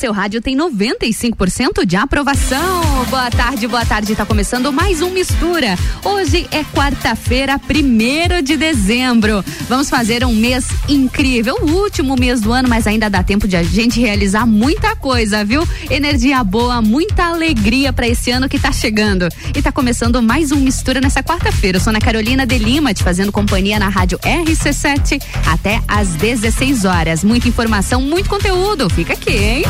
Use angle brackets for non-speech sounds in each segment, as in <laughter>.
seu rádio tem 95% de aprovação. Boa tarde, boa tarde. Tá começando mais um Mistura. Hoje é quarta-feira, primeiro de dezembro. Vamos fazer um mês incrível, o último mês do ano, mas ainda dá tempo de a gente realizar muita coisa, viu? Energia boa, muita alegria para esse ano que tá chegando. E tá começando mais um Mistura nessa quarta-feira. Eu sou Ana Carolina de Lima, te fazendo companhia na rádio RC7 até às 16 horas. Muita informação, muito conteúdo. Fica aqui, hein?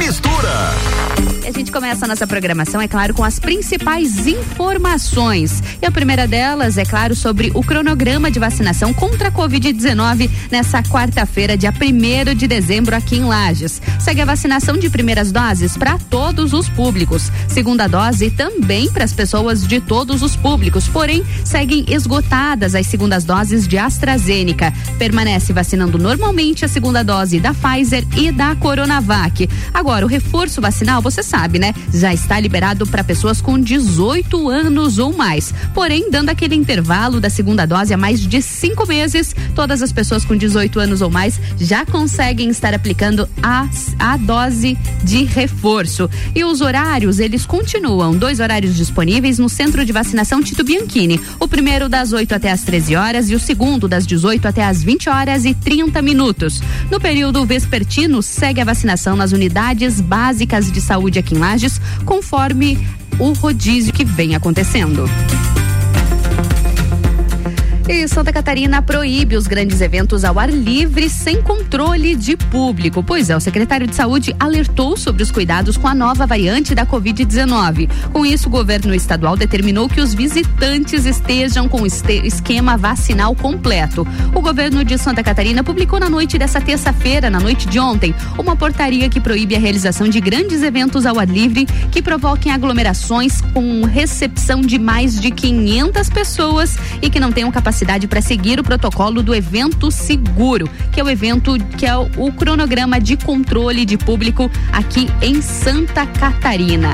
Mistura. A gente começa a nossa programação, é claro, com as principais informações. E a primeira delas, é claro, sobre o cronograma de vacinação contra a Covid-19 nessa quarta-feira, dia 1 de dezembro, aqui em Lages. Segue a vacinação de primeiras doses para todos os públicos. Segunda dose também para as pessoas de todos os públicos. Porém, seguem esgotadas as segundas doses de AstraZeneca. Permanece vacinando normalmente a segunda dose da Pfizer e da Coronavac. Agora, o reforço vacinal, você sabe, né? Já está liberado para pessoas com 18 anos ou mais. Porém, dando aquele intervalo da segunda dose a mais de cinco meses, todas as pessoas com 18 anos ou mais já conseguem estar aplicando a, a dose de reforço. E os horários, eles continuam. Dois horários disponíveis no Centro de Vacinação Tito Bianchini. O primeiro das 8 até as 13 horas e o segundo das 18 até as 20 horas e 30 minutos. No período vespertino, segue a vacinação nas unidades básicas de saúde aqui em Lages, conforme o rodízio que vem acontecendo. E Santa Catarina proíbe os grandes eventos ao ar livre sem controle de público. Pois é, o secretário de Saúde alertou sobre os cuidados com a nova variante da Covid-19. Com isso, o governo estadual determinou que os visitantes estejam com esquema vacinal completo. O governo de Santa Catarina publicou na noite dessa terça-feira, na noite de ontem, uma portaria que proíbe a realização de grandes eventos ao ar livre que provoquem aglomerações com recepção de mais de 500 pessoas e que não tenham capacidade capacidade para seguir o protocolo do evento seguro, que é o evento que é o cronograma de controle de público aqui em Santa Catarina.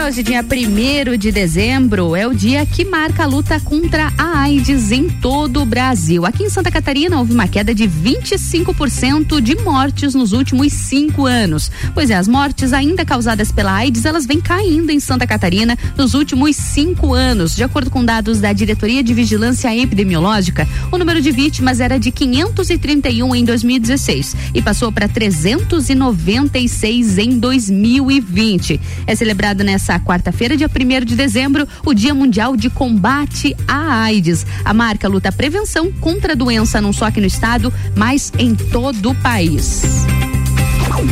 Hoje, dia 1 de dezembro, é o dia que marca a luta contra a AIDS em todo o Brasil. Aqui em Santa Catarina houve uma queda de 25% de mortes nos últimos cinco anos. Pois é, as mortes ainda causadas pela AIDS, elas vêm caindo em Santa Catarina nos últimos cinco anos. De acordo com dados da Diretoria de Vigilância Epidemiológica, o número de vítimas era de 531 em 2016 e passou para 396 em 2020. É celebrado nessa nesta quarta-feira, dia 1 de dezembro, o Dia Mundial de Combate à AIDS. A marca luta a prevenção contra a doença não só aqui no estado, mas em todo o país.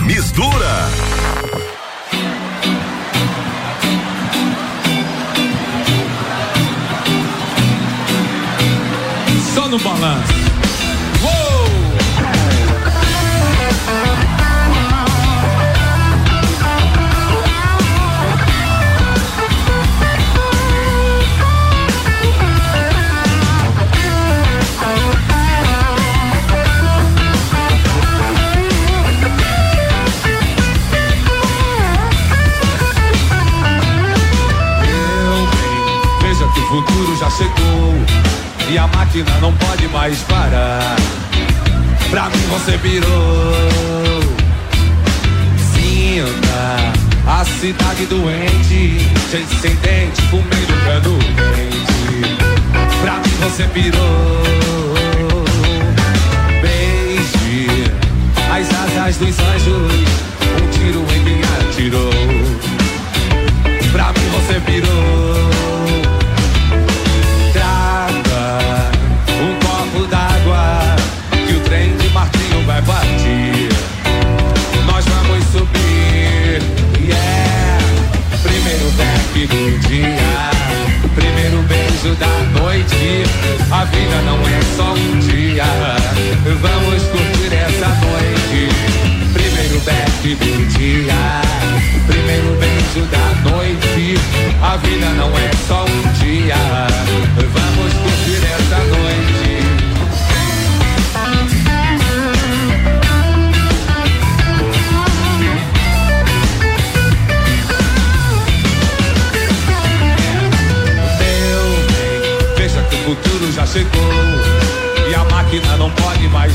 Mistura. Só no balanço. Máquina não pode mais parar. Pra mim você virou. Sinta a cidade doente, gente sem dente, comendo cano quente. Pra mim você virou. Beije as asas dos anjos, um tiro em mim atirou. Pra mim você virou. Dia, primeiro beijo da noite. A vida não é só um dia. Vamos curtir essa noite. Primeiro back do dia, primeiro beijo da noite. A vida não é só um dia. Vamos curtir essa noite. Chegou e a máquina não pode parar.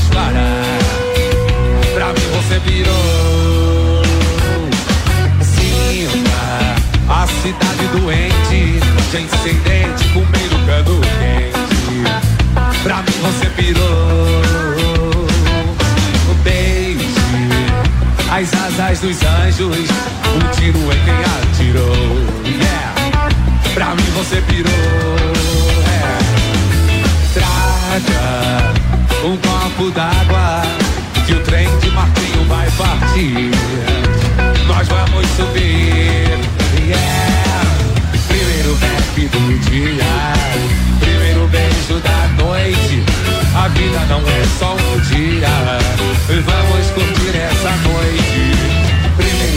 Pra mim você virou Sinta a cidade doente, gente sem dente, com meio cano quente. Pra mim você virou Beije as asas dos anjos, um tiro em quem atirou. Yeah. Pra mim você pirou. Um copo d'água que o trem de Martinho vai partir. Nós vamos subir. Yeah. Primeiro rap do dia, primeiro beijo da noite. A vida não é só um dia. Vamos curtir essa noite.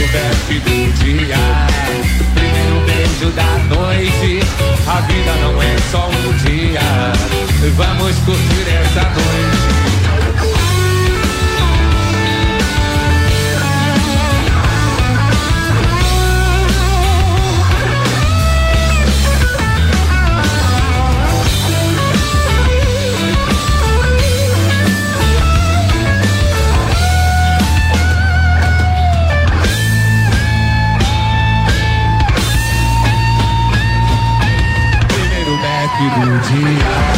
Rap do dia, primeiro beijo da noite. A vida não é só um dia. Vamos curtir essa noite. Do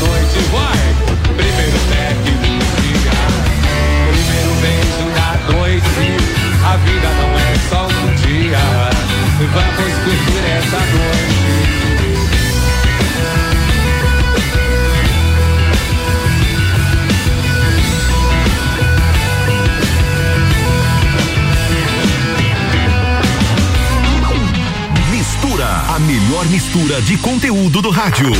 noite, vai! Primeiro back do dia, primeiro beijo da noite. A vida não é só um dia. Vamos curtir essa noite. A melhor mistura de conteúdo do rádio.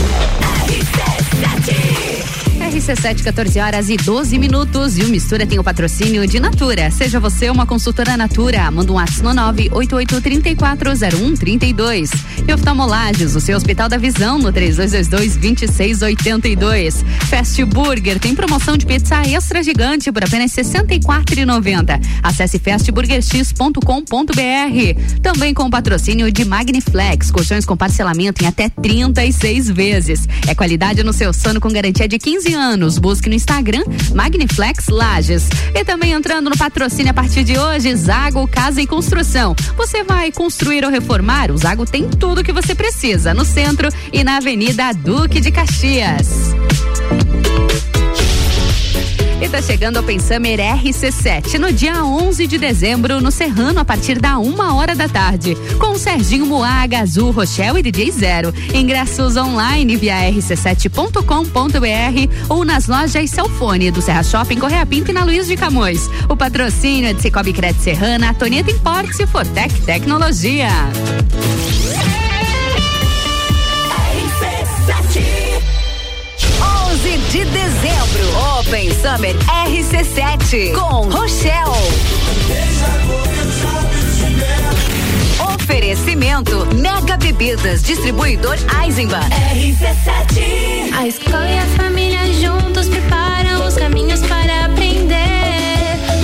RC7, 14 horas e 12 minutos. E o Mistura tem o patrocínio de Natura. Seja você uma consultora Natura. Manda um ato no 988340132. E oftalmolages, o seu Hospital da Visão, no 3222-2682. Fast Burger tem promoção de pizza extra gigante por apenas R$ 64,90. Acesse fastburgerx.com.br. Também com patrocínio de Magniflex, colchões com parcelamento em até 36 vezes. É qualidade no seu sono com garantia de 15 anos. Busque no Instagram Magniflex Lages. E também entrando no patrocínio a partir de hoje, Zago Casa e Construção. Você vai construir ou reformar? O Zago tem tudo que você precisa no centro e na Avenida Duque de Caxias. E tá chegando ao Open Summer RC7 no dia 11 de dezembro no Serrano a partir da uma hora da tarde com Serginho Moaga, Azul, Rochelle e DJ Zero. Ingressos online via rc7.com.br ou nas lojas Celfone do Serra Shopping Correia Pinto e na Luiz de Camões. O patrocínio é de Cicobi Crédito Serrana, Toneta Importes e Fortec Tecnologia. De dezembro, Open Summer RC7 com Rochelle. Oferecimento Mega Bebidas, distribuidor Eisenbahn. RC7 A escola e a família juntos preparam os caminhos para aprender.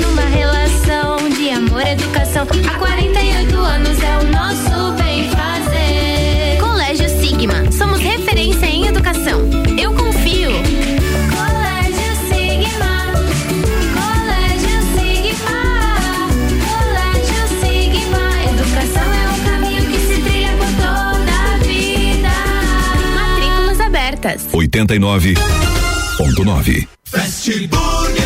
Numa relação de amor e educação, há 48 anos é o nosso bem 89.9. Fast Burger.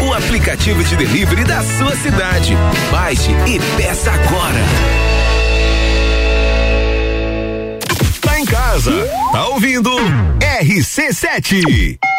o aplicativo de delivery da sua cidade. Baixe e peça agora. Tá em casa, tá ouvindo? RC7.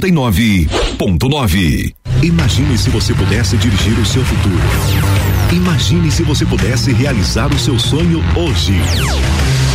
89.9. Imagine se você pudesse dirigir o seu futuro. Imagine se você pudesse realizar o seu sonho hoje.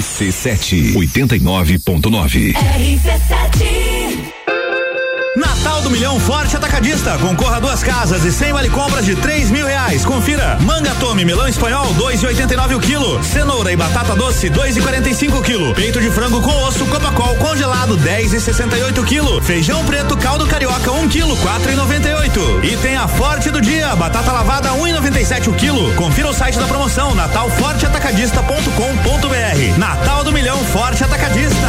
RC7 89.9. Natal do Milhão Forte Atacadista. Concorra a duas casas e sem vale compras de três mil reais. Confira. Manga Tome, melão espanhol, dois e oitenta e nove o quilo. Cenoura e batata doce, dois e quarenta e cinco o quilo. Peito de frango com osso, Copacol congelado, dez e sessenta e oito o quilo. Feijão preto, caldo carioca, um quilo, quatro e noventa e oito. E tem a Forte do Dia, batata lavada, um e noventa e sete o quilo. Confira o site da promoção, natalforteatacadista.com.br. Natal do Milhão Forte Atacadista.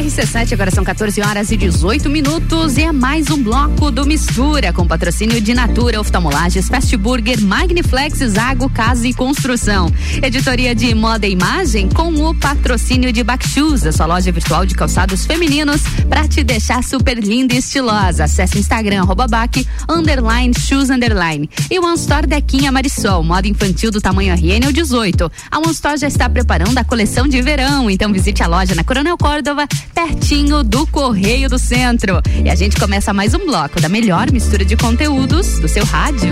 RC7, agora são 14 horas e 18 minutos e é mais um bloco do Mistura, com patrocínio de Natura, Oftalmolages, Fast Burger, Magniflex, Zago, Casa e Construção. Editoria de Moda e Imagem com o patrocínio de Bakshoes, a sua loja virtual de calçados femininos para te deixar super linda e estilosa. Acesse Instagram, arroba Bac, underline, shoes, underline. E o One Store Dequinha Marisol, moda infantil do tamanho RN ou 18. A One Store já está preparando a coleção de verão, então visite a loja na Coronel Córdova, pertinho do Correio do Centro. E a gente começa mais um bloco da melhor mistura de conteúdos do seu rádio.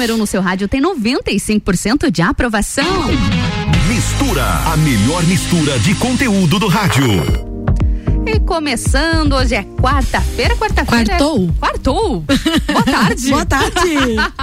Número 1 um no seu rádio tem 95% de aprovação. Mistura, a melhor mistura de conteúdo do rádio. E começando, hoje é quarta-feira, quarta-feira. Quartou? É... Quartou. Boa tarde. <laughs> Boa tarde.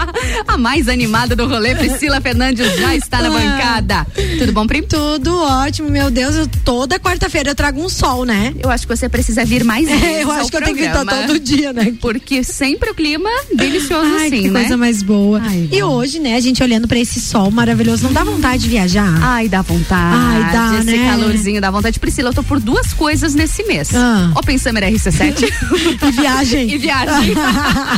<laughs> A mais animada do rolê, Priscila Fernandes, já está na bancada. Tudo bom, Prim? Tudo ótimo, meu Deus. Eu, toda quarta-feira eu trago um sol, né? Eu acho que você precisa vir mais <laughs> vezes. É, eu acho que programa, eu tenho que vir todo dia, né? Porque sempre o clima delicioso Ai, assim, que né? coisa mais boa. Ai, e hoje, né, a gente olhando pra esse sol maravilhoso, não dá vontade de viajar? Ai, dá vontade. Ai, dá, Esse né? calorzinho dá vontade. Priscila, eu tô por duas coisas nesse mês. Ah. Open Summer RC7 <laughs> E viagem. e viagem.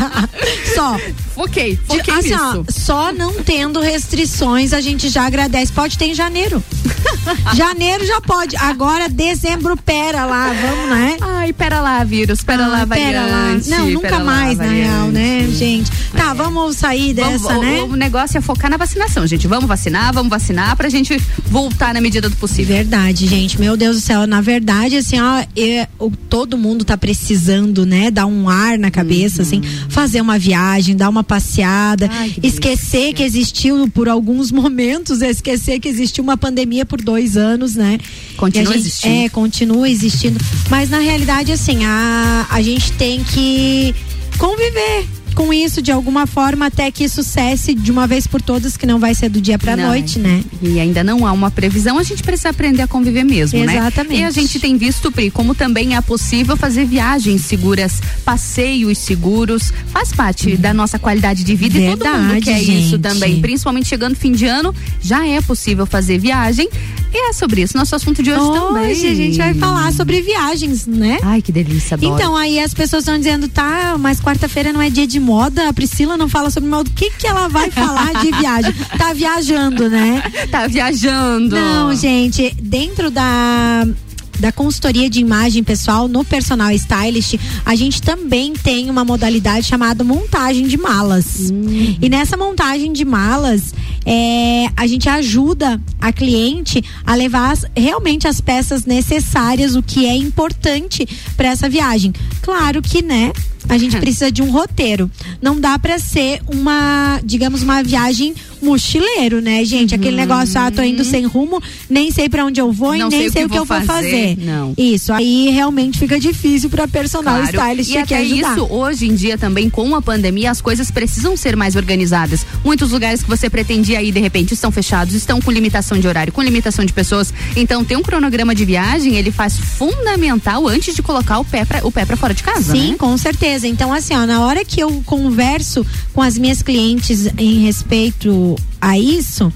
<laughs> só. Foquei, De- foquei assim, ó, só não tendo restrições, a gente já agradece. Pode ter em janeiro. <laughs> janeiro já pode. Agora, dezembro, pera lá, vamos, né? Ai, pera lá, vírus, pera lá, pera lá. variante. Não, nunca pera lá, mais, na variante. real, né, gente? Tá, vamos sair dessa, Vamos- o- né? O, negócio é focar na vacinação, gente. Vamos vacinar, vamos vacinar pra gente voltar na medida do possível. Verdade, gente. Meu Deus do céu. Na verdade, assim, ó, é, o- todo mundo tá precisando, né? Dar um ar na cabeça, assim, fazer uma viagem, dar uma passeada, Uhum. Ai, que esquecer que existiu por alguns <laughs> momentos, é esquecer que existiu uma pandemia por dois anos, né? Continua gente- existindo. É, continua existindo. Mas na realidade, assim, a, a gente tem que conviver com isso de alguma forma até que isso cesse de uma vez por todas, que não vai ser do dia Não, noite, né? E ainda não há uma previsão, a gente precisa aprender a conviver mesmo, né? Exatamente. E a gente tem visto, Pri, como também é possível fazer viagens seguras, passeios seguros, faz parte da nossa qualidade de vida e todo mundo Verdade, quer isso gente. também. Principalmente chegando fim de ano, já é possível fazer viagem. E é sobre isso, nosso assunto de hoje, também. Hoje a gente vai falar sobre viagens, né? Ai, que delícia, adoro. Então, aí as pessoas estão dizendo, tá, mas quarta-feira não é dia de moda, a Priscila não fala sobre moda. O que que ela vai falar de viagem? Tá viajando, né? tá viajando. Não, gente, dentro da da consultoria de imagem pessoal no personal stylist, a gente também tem uma modalidade chamada montagem de malas. E nessa montagem de malas, é, a gente ajuda a cliente a levar as- realmente as peças necessárias, o que é importante para essa viagem. Claro que, né? A gente <laughs> precisa de um roteiro. Não dá para ser uma, digamos, uma viagem mochileiro, né, gente? Aquele negócio, ah, tô indo sem rumo, nem sei para onde eu vou e nem sei, o que, eu vou fazer. Não. Isso, aí realmente fica difícil para personal stylist E até ajudar. isso, hoje em dia também, com a pandemia, as coisas precisam ser mais organizadas. Muitos lugares que você pretendia ir, de repente, estão fechados, estão com limitação de horário, com limitação de pessoas. Então, ter um cronograma de viagem, ele faz fundamental antes de colocar o pé pra, o pé pra fora de casa, Sim, né? com certeza. Então, assim, ó, na hora que eu converso com as minhas clientes em respeito a isso,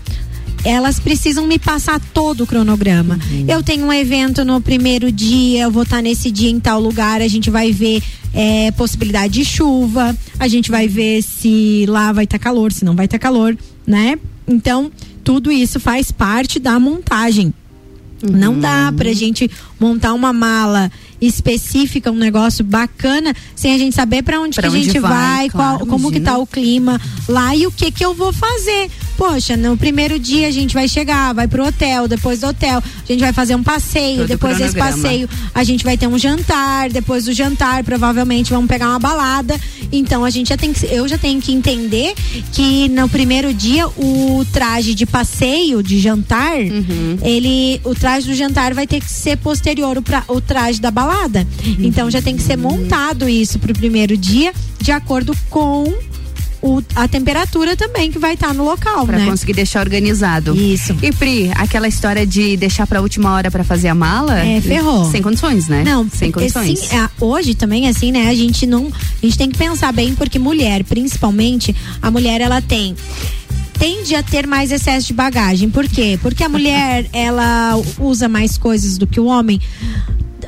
elas precisam me passar todo o cronograma. Uhum. Eu tenho um evento no primeiro dia, eu vou estar nesse dia em tal lugar, a gente vai ver é, possibilidade de chuva, a gente vai ver se lá vai estar calor, se não vai estar calor, né? Então, tudo isso faz parte da montagem. Não dá Uhum. pra gente montar uma mala específica, um negócio bacana, sem a gente saber pra onde Pra que a onde gente vai, vai, claro, qual, como que tá o clima lá e o que que eu vou fazer. Poxa, no primeiro dia a gente vai chegar, vai pro hotel, depois do hotel, a gente vai fazer um passeio, Todo depois desse passeio a gente vai ter um jantar, depois do jantar provavelmente vamos pegar uma balada. Então a gente já tem que, eu já tenho que entender que no primeiro dia o traje de passeio, de jantar, Uhum. ele, o traje do jantar vai ter que ser posterior o, pra- o traje da balada. Então já tem que ser montado isso pro primeiro dia de acordo com o- a temperatura também que vai estar no local, Pra né? conseguir deixar organizado. Isso. E Pri, aquela história de deixar pra última hora pra fazer a mala? É, ferrou. Sem condições, né? Não, sem porque, condições. sim, é, hoje também, assim, né? A gente não. A gente tem que pensar bem, porque mulher, principalmente, a mulher, ela tem. Tende a ter mais excesso de bagagem. Por quê? Porque a mulher, <laughs> ela usa mais coisas do que o homem.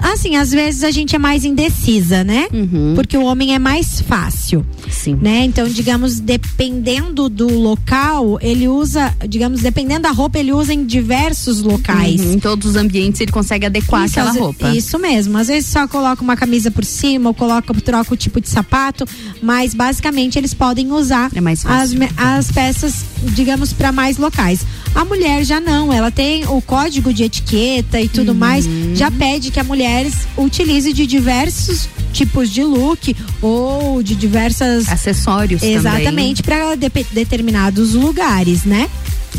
Assim, às vezes a gente é mais indecisa, né? Porque o homem é mais fácil. Uhum. Sim. Né? Então, digamos, dependendo do local, ele usa, digamos, dependendo da roupa, ele usa em diversos locais. Uhum, Em todos os ambientes ele consegue adequar Isso, aquela roupa. Isso mesmo. Às vezes só coloca uma camisa por cima, ou coloca, troca o tipo de sapato, mas basicamente eles podem usar É mais as, as peças, digamos, para mais locais. A mulher já não, ela tem o código de etiqueta e tudo mais, Uhum. já pede que a mulher utilize de diversos tipos de look ou de diversas acessórios exatamente para determinados lugares, né?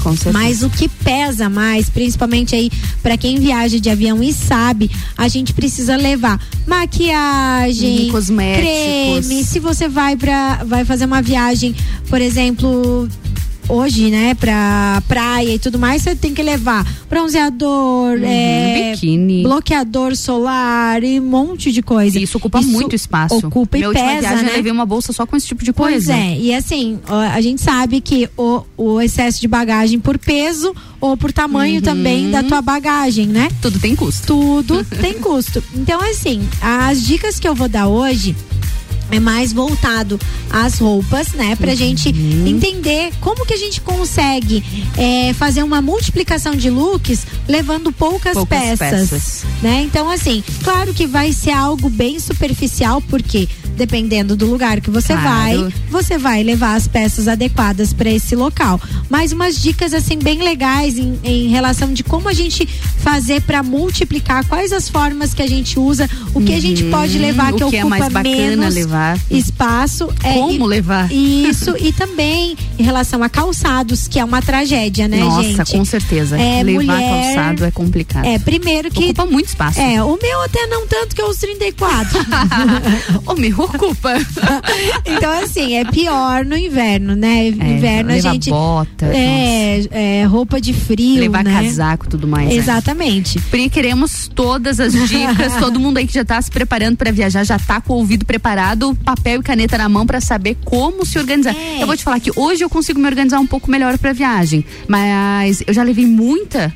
Com certeza. Mas o que pesa mais, principalmente aí para quem viaja de avião e sabe, a gente precisa levar maquiagem, Uhum, cosméticos. creme. Se você vai para vai fazer uma viagem, por exemplo, hoje, né, pra praia e tudo mais, você tem que levar bronzeador, é, biquíni. bloqueador solar e um monte de coisa. Isso ocupa muito espaço. Ocupa Minha e pesa, viagem né? eu levei uma bolsa só com esse tipo de Pois coisa. é, e assim, a gente sabe que o, o excesso de bagagem por peso ou por tamanho também da tua bagagem, né? Tudo tem custo. Tudo tem custo. Então, assim, as dicas que eu vou dar hoje é mais voltado às roupas, né? Pra Uhum. gente entender como que a gente consegue é, fazer uma multiplicação de looks levando poucas, Poucas peças, peças. né? Então, assim, claro que vai ser algo bem superficial, porque dependendo do lugar que você Claro. vai, você vai levar as peças adequadas para esse local. Mas umas dicas assim bem legais em, em relação de como a gente fazer para multiplicar, quais as formas que a gente usa, o que a gente Uhum. pode levar O que, que é ocupa mais bacana menos levar. Espaço. É, Como e- levar? Isso, e também em relação a calçados, que é uma tragédia, né, Nossa, gente? com certeza. É, Levar mulher- calçado é complicado. É, primeiro que. Ocupa muito espaço. É, o meu até não tanto que eu uso 34. o meu ocupa. <laughs> então, assim, é pior no inverno, né? inverno a levar gente. bota, É, é, roupa de frio. Levar né? casaco e tudo mais. né? Exatamente. Pri, queremos todas as dicas. <laughs> Todo mundo aí que já tá se preparando para viajar, já tá com o ouvido preparado, papel e caneta na mão para saber como se organizar. É. Eu vou te falar que hoje eu consigo me organizar um pouco melhor para viagem, mas eu já levei muita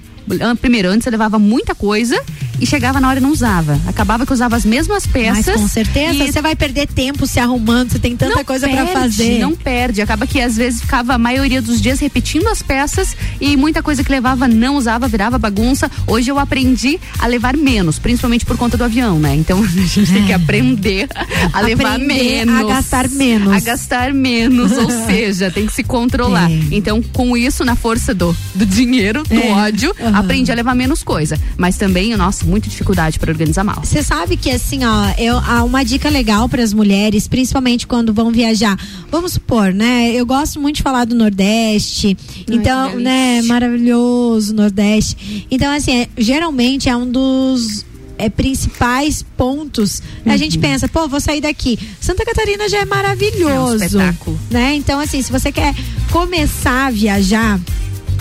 Primeiro, antes eu levava muita coisa e chegava na hora e não usava. Acabava que usava as mesmas peças. Mas com certeza você vai perder tempo se arrumando, você tem tanta não coisa pra perde, fazer. Não perde. Acaba que às vezes ficava a maioria dos dias repetindo as peças e muita coisa que levava não usava, virava bagunça. Hoje eu aprendi a levar menos, principalmente por conta do avião, né? Então <laughs> a gente tem que aprender a levar Aprender menos. a gastar menos. A gastar menos, ou <laughs> seja, tem que se controlar. É. Então, com isso, na força do, do dinheiro, do É. ódio, Aham. Aprendi a levar menos coisa. Mas também, nossa, muita dificuldade para organizar mal. Você sabe que assim, ó, eu, há uma dica legal para as mulheres, principalmente quando vão viajar. Vamos supor, né? Eu gosto muito de falar do Nordeste. então, né, maravilhoso Nordeste. Então, assim, é- geralmente é um dos é, principais pontos. A gente Uhum. pensa, pô, vou sair daqui. Santa Catarina já é É um maravilhoso. espetáculo. né? Então, assim, se você quer começar a viajar,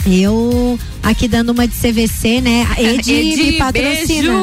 eu aqui dando uma de CVC, né? <laughs> Edi, Edi, me patrocina. <laughs>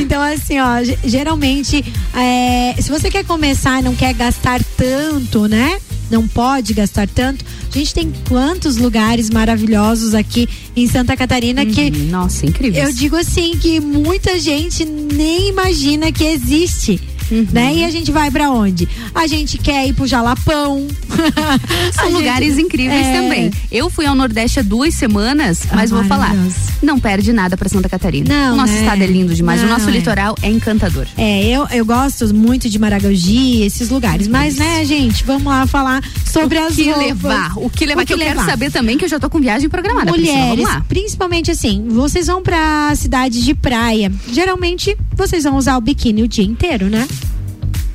então, assim, ó, ge- geralmente, é, se você quer começar e não quer gastar tanto, né? Não pode gastar tanto. A gente tem quantos lugares maravilhosos aqui em Santa Catarina que Uhum, Nossa, incrível. eu digo assim que muita gente nem imagina que existe. Uhum. Né? E a gente vai pra onde? A gente quer ir pro Jalapão. <laughs> São gente- lugares incríveis é. também. Eu fui ao Nordeste há duas semanas, mas Ah, vou falar, não perde nada pra Santa Catarina. Não, o nosso né? estado é lindo demais, o Não, nosso é. litoral é encantador. É, eu, eu gosto muito de Maragogi, esses lugares. Mas, né, gente, vamos lá falar sobre o as que roupas. levar? O que levar? O que, eu quero saber também, que eu já tô com viagem programada. Mulheres, principalmente assim, vocês vão pra cidades de praia. Geralmente, vocês vão usar o biquíni o dia inteiro, né?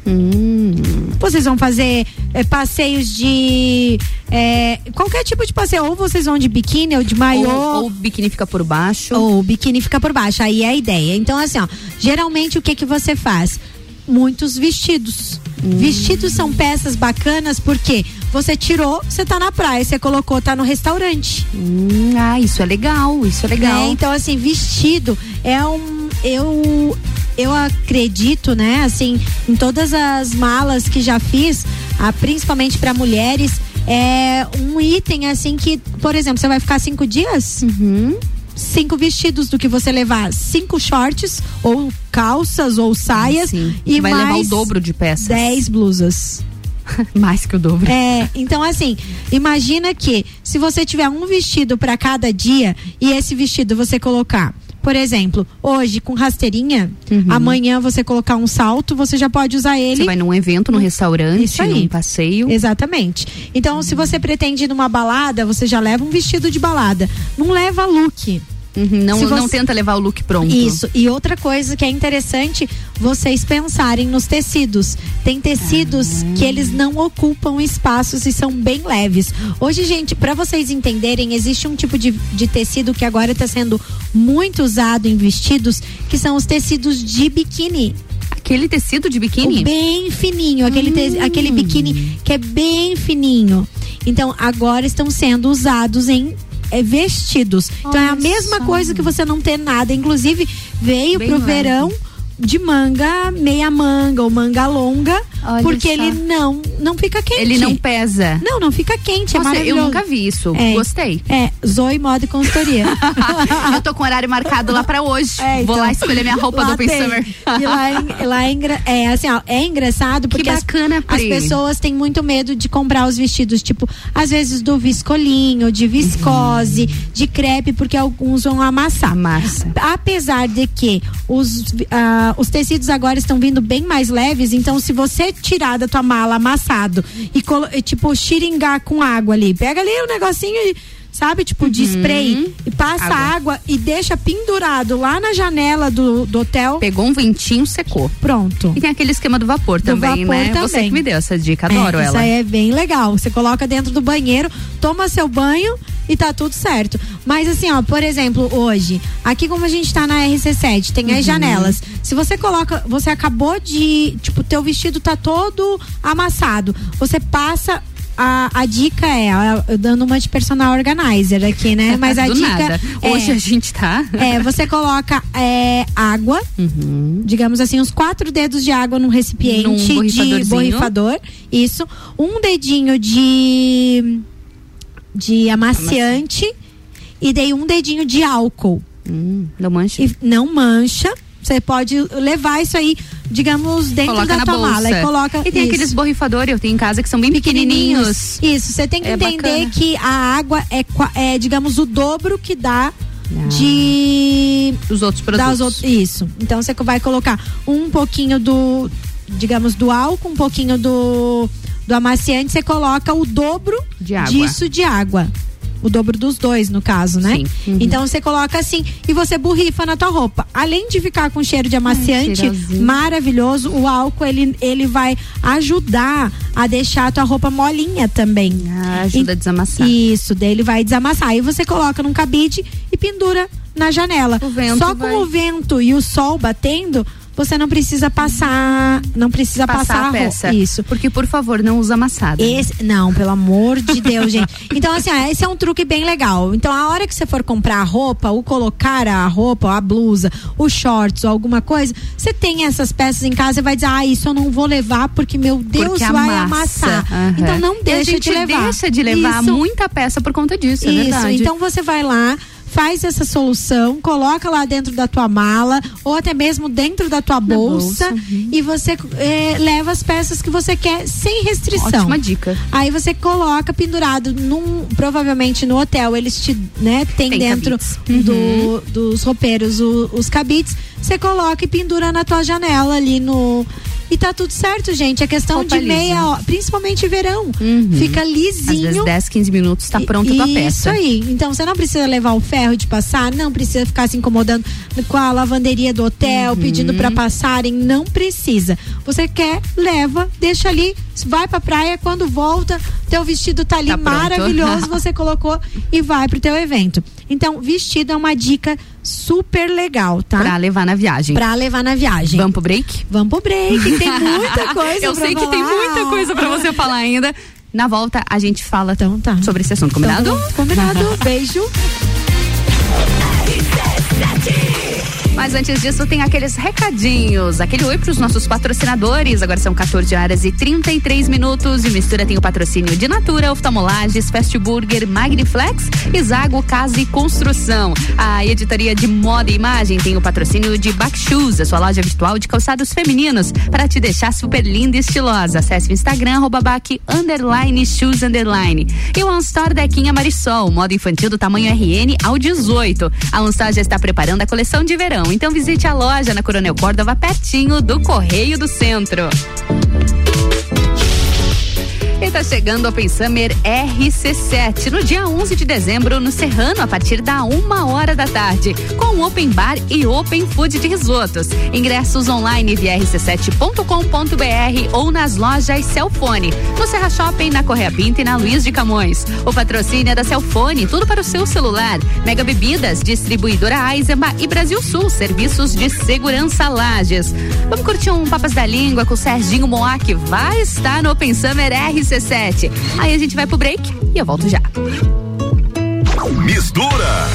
Hum. Vocês vão fazer é, passeios de. é, qualquer tipo de passeio. Ou vocês vão de biquíni ou de maiô. Ou, ou o biquíni fica por baixo. Ou o biquíni fica por baixo. Aí é a ideia. Então, assim, ó, geralmente o que que você faz? Muitos vestidos. Hum. Vestidos são peças bacanas porque você tirou, você tá na praia, você colocou, tá no restaurante. Hum, ah, isso é legal, isso é legal. Né? Então, assim, vestido é um. Eu. Eu acredito, né, assim, em todas as malas que já fiz, ah, principalmente para mulheres, é um item assim que, por exemplo, você vai ficar cinco dias? Uhum. Cinco vestidos do que você levar cinco shorts, ou calças, ou saias. Sim. E Vai levar o dobro de peças. Dez blusas. <laughs> Mais que o dobro. É, então assim, imagina que se você tiver um vestido para cada dia e esse vestido você colocar, por exemplo, hoje com rasteirinha, amanhã você colocar um salto, você já pode usar ele. Uhum. Você vai num evento, num restaurante, num passeio. Exatamente. Então, se você pretende ir numa balada, você já leva um vestido de balada. Não leva look. Uhum, não, você- não tenta levar o look pronto. Isso. E outra coisa que é interessante, vocês pensarem nos tecidos. Tem tecidos Ah. que eles não ocupam espaços e são bem leves. Hoje, gente, para vocês entenderem, existe um tipo de, de tecido que agora está sendo muito usado em vestidos, que são os tecidos de biquíni. Aquele tecido de biquíni? O bem fininho, aquele, te- aquele biquíni que é bem fininho. Então, agora estão sendo usados em é, vestidos. então é a Olha mesma só. coisa que você não ter nada. Inclusive, veio Bem pro leve. verão de manga, meia manga ou manga longa, Olha porque só. ele não não fica quente. Ele não pesa. Não, não fica quente, é Nossa, eu maravilhoso. nunca vi isso. É. Gostei. É, Zoe Moda e Consultoria. <laughs> eu tô com horário marcado lá pra hoje. É, Vou então, lá escolher minha roupa do Open tem. Summer. E lá, é, lá é, é, assim, ó, é engraçado porque as- bacana, as, pessoas têm muito medo de comprar os vestidos, tipo, às vezes do viscolinho, de viscose, de crepe, porque alguns vão amassar. Amassa. Apesar de que os, ah, os tecidos agora estão vindo bem mais leves, então se você tirar da tua mala amassado e, e, tipo, xiringar com água ali, pega ali o negocinho e. Sabe, tipo, de spray e passa Água. água. e deixa pendurado lá na janela do, do hotel. Pegou um ventinho, secou. Pronto. E tem aquele esquema do vapor Do também, vapor né? Você também. que me deu essa dica, adoro é, Isso ela. aí é bem legal. Você coloca dentro do banheiro, toma seu banho e tá tudo certo. Mas assim, ó, por exemplo, hoje, aqui como a gente tá na RC7, tem Uhum. as janelas. Se você coloca, você acabou de, tipo, teu vestido tá todo amassado. Você passa a, a dica é, eu dando uma de personal organizer aqui, né? <laughs> Mas a dica nada. é, Hoje a gente tá. é, você coloca é, água, Uhum. digamos assim, uns quatro dedos de água num recipiente Num de borrifador. Isso. Um dedinho de, de amaciante e dei um dedinho de álcool. Hum, não mancha. E não mancha. Você pode levar isso aí, digamos, dentro Coloca da tua bolsa. mala e coloca. E tem isso. aqueles borrifadores, eu tenho em casa, que são bem pequenininhos. Isso, você tem que É entender bacana. que a água é, é, digamos, o dobro que dá de Os outros produtos. isso. Então você vai colocar um pouquinho do, digamos, do álcool, um pouquinho do, do amaciante, você coloca o dobro De disso de água. O dobro dos dois, no caso, né? Sim. Uhum. Então você coloca assim e você borrifa na tua roupa. Além de ficar com cheiro de amaciante cheirosinho. maravilhoso, o álcool ele, ele vai ajudar a deixar a tua roupa molinha também. Ah, ajuda a desamassar. Isso, daí ele vai desamassar. Aí você coloca num cabide e pendura na janela. Só vai- com o vento e o sol batendo, você não precisa passar, não precisa passar, Passar a peça. Isso. Porque, por favor, não usa amassada. Esse, não, pelo amor de Deus, gente. Então, assim, ó, esse é um truque bem legal. Então, a hora que você for comprar a roupa, ou colocar a roupa, ou a blusa, os shorts, ou alguma coisa, você tem essas peças em casa e vai dizer, ah, isso eu não vou levar porque, meu Deus, Porque vai amassa. amassar. Aham. Então, não deixa de levar. deixa de levar Isso. muita peça por conta disso, é Isso, verdade. então você vai lá, faz essa solução, coloca lá dentro da tua mala ou até mesmo dentro da tua bolsa, bolsa, uhum. e você eh, leva as peças que você quer sem restrição. Ótima dica. Aí você coloca pendurado num, provavelmente no hotel, eles te, né, tem, Tem dentro. Uhum. do, dos roupeiros o- os cabides, você coloca e pendura na tua janela ali no e tá tudo certo, gente. A questão Roupa de meia lisa. hora, principalmente verão, Uhum. fica Às lisinho. vezes 10, 15 minutos tá pronta a tua peça. Isso aí. Então você não precisa levar o ferro de passar, não precisa ficar se incomodando com a lavanderia do hotel, Uhum. pedindo pra passarem, não precisa. Você quer, leva, deixa ali, vai pra praia, quando volta, teu vestido tá ali Tá pronto. maravilhoso, <laughs> você colocou e vai pro teu evento. Então, vestido é uma dica super legal, tá? Pra levar na viagem. Pra levar na viagem. Vamos pro break? Vamos pro break, tem muita <laughs> coisa Eu sei que tem falar. muita coisa pra você falar ainda. Na volta, a gente fala Então tá. sobre esse assunto, combinado? Então, combinado. <laughs> Beijo. Mas antes disso, tem aqueles recadinhos. Aquele oi pros nossos patrocinadores. Agora são 14 horas e 33 minutos. E Mistura tem o patrocínio de Natura, Oftalmolages, Fast Burger, Magniflex Zago Casa e Construção. A editoria de moda e imagem tem o patrocínio de Back Shoes, a sua loja virtual de calçados femininos, para te deixar super linda e estilosa. Acesse o Instagram, arroba back, underline, shoes, underline. E o Unstore Dequinha Marisol, moda infantil do tamanho RN ao 18. A Unstore já está preparando a coleção de verão, então visite a loja na Coronel Córdova, pertinho do Correio do Centro. E tá chegando o Open Summer RC7 no dia 11 de dezembro no Serrano a partir da uma hora da tarde com Open Bar e Open Food de risotos. Ingressos online via rc7.com.br ou nas lojas Celfone, no Serra Shopping, na Correia Pinto e na Luiz de Camões. O patrocínio é da Celfone, tudo para o seu celular. Mega Bebidas, distribuidora Eisenbach e Brasil Sul, serviços de segurança Lages. Vamos curtir um Papas da Língua com o Serginho Moá que vai estar no Open Summer RC7. Aí a gente vai pro break e eu volto já. Mistura.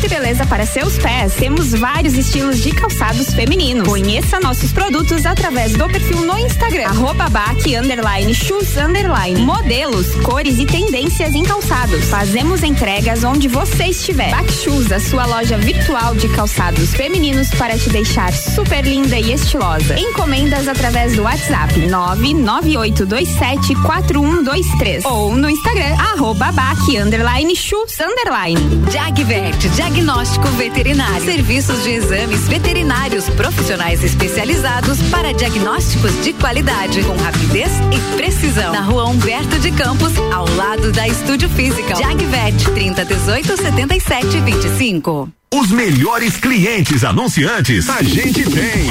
Conforto e beleza para seus pés. Temos vários estilos de calçados femininos. Conheça nossos produtos através do perfil no Instagram, arroba back, underline, shoes, underline. Modelos, cores e tendências em calçados. Fazemos entregas onde você estiver. Back Shoes, a sua loja virtual de calçados femininos para te deixar super linda e estilosa. Encomendas através do WhatsApp 99827 4123 ou no Instagram, arroba back, underline, shoes, underline. Jagvet, diagnóstico veterinário. Serviços de exames veterinários profissionais especializados para diagnósticos de qualidade, com rapidez e precisão. Na rua Humberto de Campos, ao lado da Estúdio Física. Jagvet, 30 18 77 25. Os melhores clientes anunciantes a gente tem.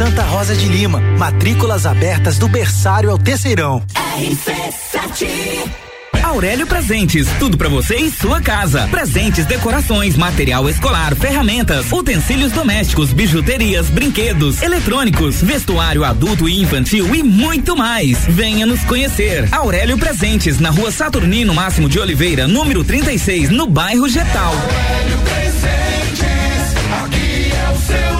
Santa Rosa de Lima, matrículas abertas do berçário ao terceirão. Aurélio Presentes, tudo para você e sua casa. Presentes, decorações, material escolar, ferramentas, utensílios domésticos, bijuterias, brinquedos, eletrônicos, vestuário adulto e infantil e muito mais. Venha nos conhecer. Aurélio Presentes, na rua Saturnino Máximo de Oliveira, número 36, no bairro Getal. Aurélio Presentes, aqui é o seu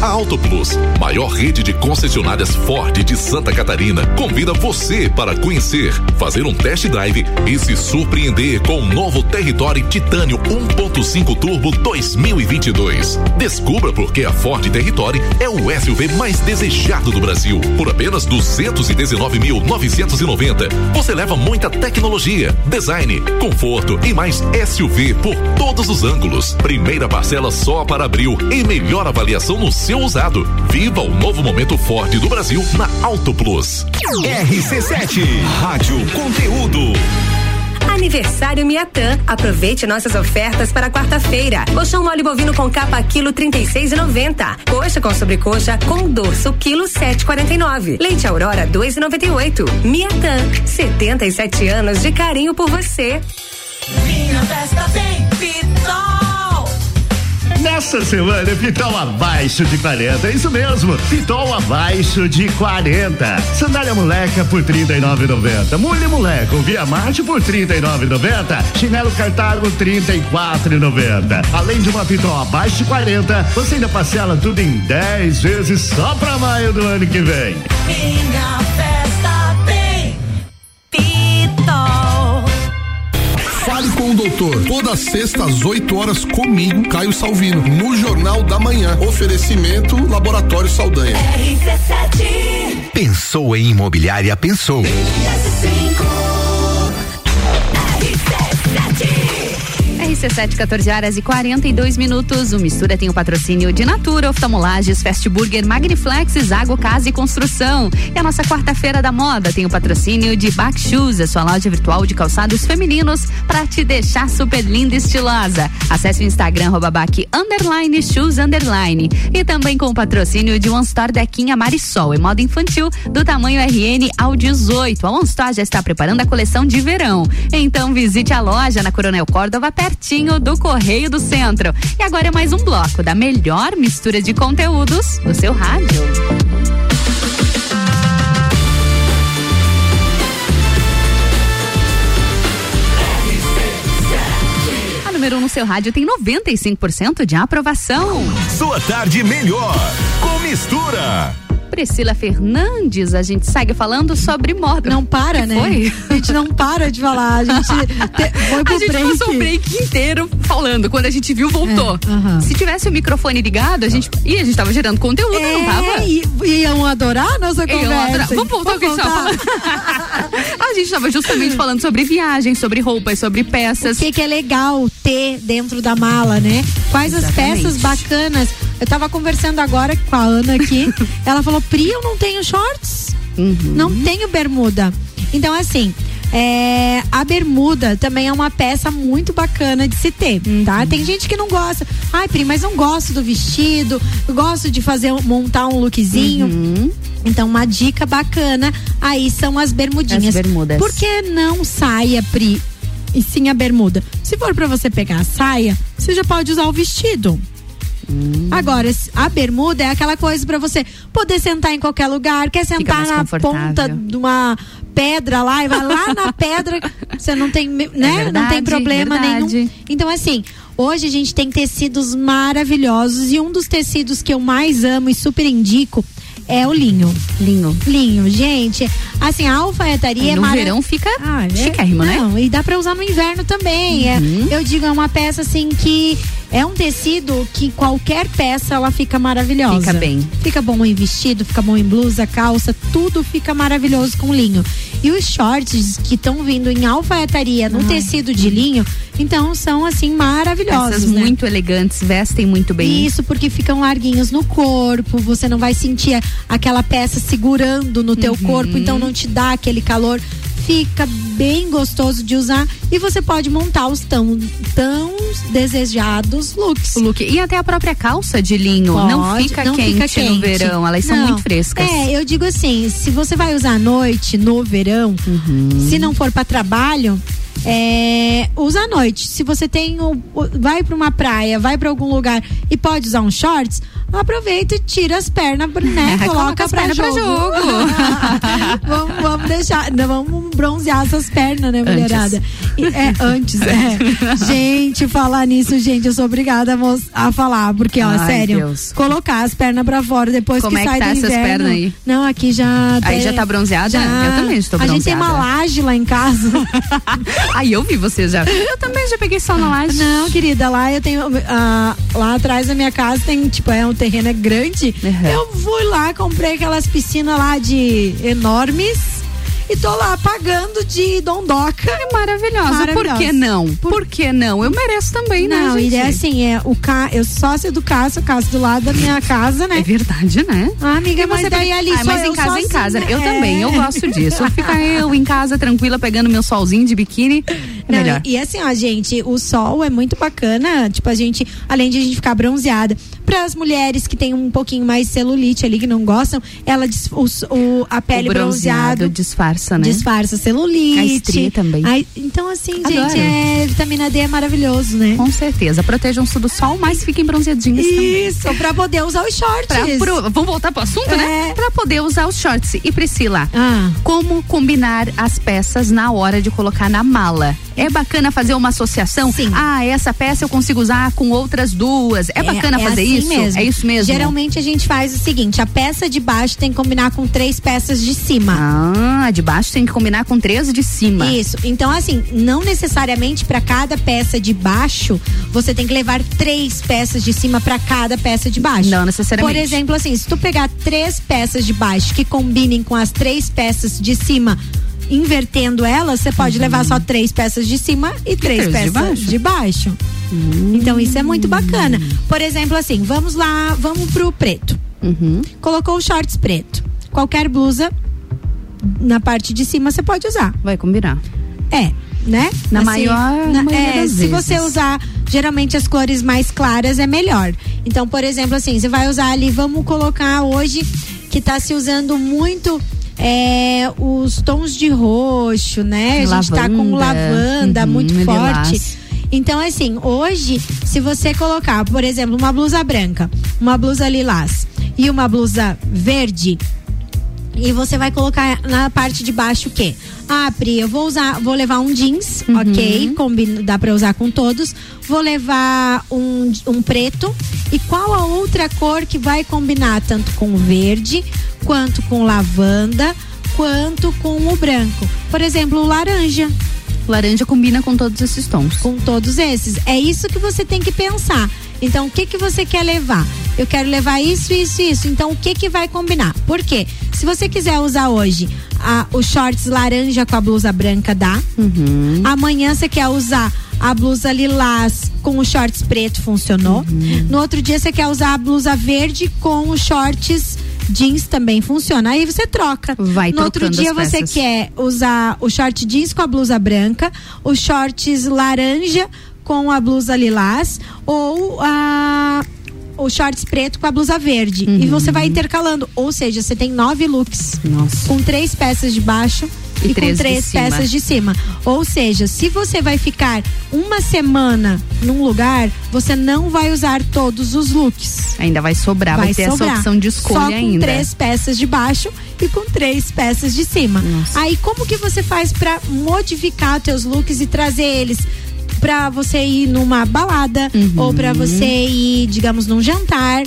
A Auto Plus, maior rede de concessionárias Ford de Santa Catarina, convida você para conhecer, fazer um test drive e se surpreender com o novo Territory Titânio 1.5 Turbo 2022. Descubra por que a Ford Territory é o SUV mais desejado do Brasil. Por apenas 219.990, você leva muita tecnologia, design, conforto e mais SUV por todos os ângulos. Primeira parcela só para abril e melhor avaliação no seu usado. Viva o novo momento Ford do Brasil na Auto Plus. RC7, Rádio Conteúdo. Aniversário Miatã. Aproveite nossas ofertas para quarta-feira. Colchão mole bovino com capa quilo 36,90. Coxa com sobrecoxa com dorso quilo 7,49. Leite Aurora 2,98. Miatã. 77 anos de carinho por você. Minha festa tem Pitol. Nessa semana, Pitol abaixo de 40. É isso mesmo, Pitol abaixo de 40. Sandália moleca por 39,90. Mulher moleca, Via Marte por 39,90. Chinelo Cartago 34,90. Além de uma Pitol abaixo de 40, você ainda parcela tudo em 10 vezes só pra maio do ano que vem. Minha festa Fale com o doutor. Toda sexta às 8 horas comigo, Caio Salvino, no Jornal da Manhã. Oferecimento Laboratório Saldanha. RC7. Pensou em imobiliária, pensou. RC7, 14 horas e 42 minutos. O Mistura tem o patrocínio de Natura, Oftalmolages, Fast Burger, Magniflex, Zago Casa e Construção. E a nossa quarta-feira da moda tem o patrocínio de Back Shoes, a sua loja virtual de calçados femininos para te deixar super linda e estilosa. Acesse o Instagram, back, underline, shoes, underline. E também com o patrocínio de One Store Dequinha Marisol, em moda infantil, do tamanho RN ao 18. A One Store já está preparando a coleção de verão. Então visite a loja na Coronel Córdova, pertinho do Correio do Centro. E agora é mais um bloco da melhor mistura de conteúdos do seu rádio. número 1 um no seu rádio tem 95% de aprovação. Sua tarde melhor com mistura. Priscila Fernandes, a gente segue falando sobre moda. Não para, Que né? Foi? A gente não para de falar. A gente te- foi pro a gente break. passou o break inteiro falando. Quando a gente viu, voltou. É, aham. Se tivesse o microfone ligado, a gente. Ih, a gente tava gerando conteúdo, não tava? É, e, iam adorar a nossa conversa. adorar. Vamos voltar ao que a gente tava falando. <laughs> a gente tava justamente falando sobre viagens, sobre roupas, sobre peças. O que, que é legal ter dentro da mala, né? Quais as Exatamente. peças bacanas. Eu tava conversando agora com a Ana aqui. <laughs> ela falou: Pri, eu não tenho shorts. Uhum. Não tenho bermuda. Então, assim. é, a bermuda também é uma peça muito bacana de se ter, tá? Uhum. Tem gente que não gosta. Ai, Pri, mas não gosto do vestido, eu gosto de fazer montar um lookzinho. Uhum. Então, uma dica bacana aí são as bermudinhas. As bermudas. Por que não saia, Pri? E sim a bermuda. Se for pra você pegar a saia, você já pode usar o vestido. Hum. Agora, a bermuda é aquela coisa pra você poder sentar em qualquer lugar, quer sentar na ponta de uma pedra lá e vai lá na <laughs> pedra, você não tem, me- né? não É verdade, tem problema verdade. nenhum. Então, assim, hoje a gente tem tecidos maravilhosos e um dos tecidos que eu mais amo e super indico é o linho. Linho. Linho, gente. Assim, a alfaiataria é no mara- verão fica Ah, é? chiquérrimo, né? Não, e dá pra usar no inverno também. É, eu digo, é uma peça assim que é um tecido que qualquer peça ela fica maravilhosa. Fica bem. Fica bom em vestido, fica bom em blusa, calça, tudo fica maravilhoso com linho. E os shorts que estão vindo em alfaiataria no tecido de linho, então são assim maravilhosos. Peças né? muito elegantes, vestem muito bem. Isso, porque ficam larguinhos no corpo, você não vai sentir aquela peça segurando no teu Uhum. corpo, então não te dá aquele calor. Fica bem gostoso de usar e você pode montar os tão, tão desejados looks. O look. E até a própria calça de linho não Pode, fica não quente fica no quente. verão. Elas são Não. muito frescas. É, eu digo assim, se você vai usar à noite, no verão, Uhum. se não for para trabalho, é, usa à noite. Se você tem vai para uma praia, vai para algum lugar e pode usar um shorts, aproveita e tira as pernas, né? É, <laughs> Coloca, as pernas pra jogo. <laughs> vamos, vamos deixar, vamos bronzear essas pernas, né, mulherada? E- É, <laughs> antes, é. Gente, falar nisso, gente, eu sou obrigada a, a falar, porque, ó, Ai, sério, Deus. colocar as pernas pra fora depois Como que é que sai tá do essas inverno. pernas aí? Não, aqui já. Aí já tá bronzeada? Eu também estou A gente tem uma bronzeada. laje lá em casa. Aí eu vi você já. Eu também já peguei sol na laje. Não, querida, lá eu tenho. ah, lá atrás da minha casa tem, tipo, é um terreno é grande. Uhum. Eu fui lá, comprei aquelas piscinas lá de enormes. E tô lá pagando de dondoca. É maravilhosa. Por que não? Por que não? Eu mereço também, né, Não, gente? e é assim, é o ca... eu sócia do Cássio, o Cássio do lado da minha casa, né? É verdade, né? Ah, amiga, mas você daí ali Ah, mas em casa em casa. Eu É. também, eu gosto disso. Ficar eu em casa tranquila pegando meu solzinho de biquíni. É Não, melhor. E, e assim, ó, gente, o sol é muito bacana. Tipo, a gente, além de a gente ficar bronzeada, para as mulheres que têm um pouquinho mais celulite ali, que não gostam, ela o, o- a pele o bronzeado bronzeado disfarça, né? disfarça celulite. A estria também. Então, assim, Adoro. gente, é, vitamina D é maravilhoso, né? Com certeza. Protejam-se do sol, mas fiquem bronzeadinhas também. Isso, pra poder usar os shorts. Pra, pro- vamos voltar pro assunto, né? É. Pra poder usar os shorts. E Priscila, Ah. como combinar as peças na hora de colocar na mala? É bacana fazer uma associação? Sim. Ah, essa peça eu consigo usar com outras duas. É, bacana fazer assim isso? Mesmo. É isso mesmo? Geralmente a gente faz o seguinte: a peça de baixo tem que combinar com três peças de cima. Ah, de baixo tem que combinar com três de cima. Isso. Então, assim, não necessariamente para cada peça de baixo você tem que levar três peças de cima para cada peça de baixo. Não necessariamente. Por exemplo, assim, se tu pegar três peças de baixo que combinem com as três peças de cima. Invertendo elas, você pode levar só três peças de cima e três Uhum. três de peças baixo? de baixo. Então isso é muito bacana. Por exemplo, assim, vamos lá, vamos pro preto. Uhum. Colocou o shorts preto. Qualquer blusa na parte de cima você pode usar. Vai combinar. É, né? Na maior maioria é, se vezes. você usar geralmente as cores mais claras é melhor. Então, por exemplo, assim, você vai usar ali, vamos colocar hoje que tá se usando muito é, os tons de roxo, né? A gente tá com Lavanda, lavanda uhum, muito lilás. forte. Então, assim, hoje, se você colocar, por exemplo, uma blusa branca, uma blusa lilás e uma blusa verde, e você vai colocar na parte de baixo o quê? Ah, Pri, eu vou usar, vou levar um jeans, Uhum. ok? Combina, dá pra usar com todos. Vou levar um, um preto. E qual a outra cor que vai combinar tanto com o verde, quanto com lavanda, quanto com o branco? Por exemplo, o laranja. Laranja combina com todos esses tons. Com todos esses. É isso que você tem que pensar. Então, o que que você quer levar? Eu quero levar isso, isso, isso. Então, o que que vai combinar? Por quê? Se você quiser usar hoje a, os shorts laranja com a blusa branca, dá. Uhum. Amanhã você quer usar a blusa lilás com os shorts preto, funcionou. Uhum. No outro dia você quer usar a blusa verde com os shorts jeans também funciona. Aí você troca. Vai No outro dia você quer usar o short jeans com a blusa branca, os shorts laranja com a blusa lilás ou a o shorts preto com a blusa verde. E Uhum. você vai intercalando. Ou seja, você tem nove looks. Com três peças de baixo E e, três com de três cima. peças de cima. Ou seja, se você vai ficar uma semana num lugar, você não vai usar todos os looks. Ainda vai sobrar, vai, ter essa opção de escolha Só com ainda. três peças de baixo e com três peças de cima. Aí como que você faz pra modificar teus looks e trazer eles pra você ir numa balada Uhum. ou pra você ir, digamos, num jantar?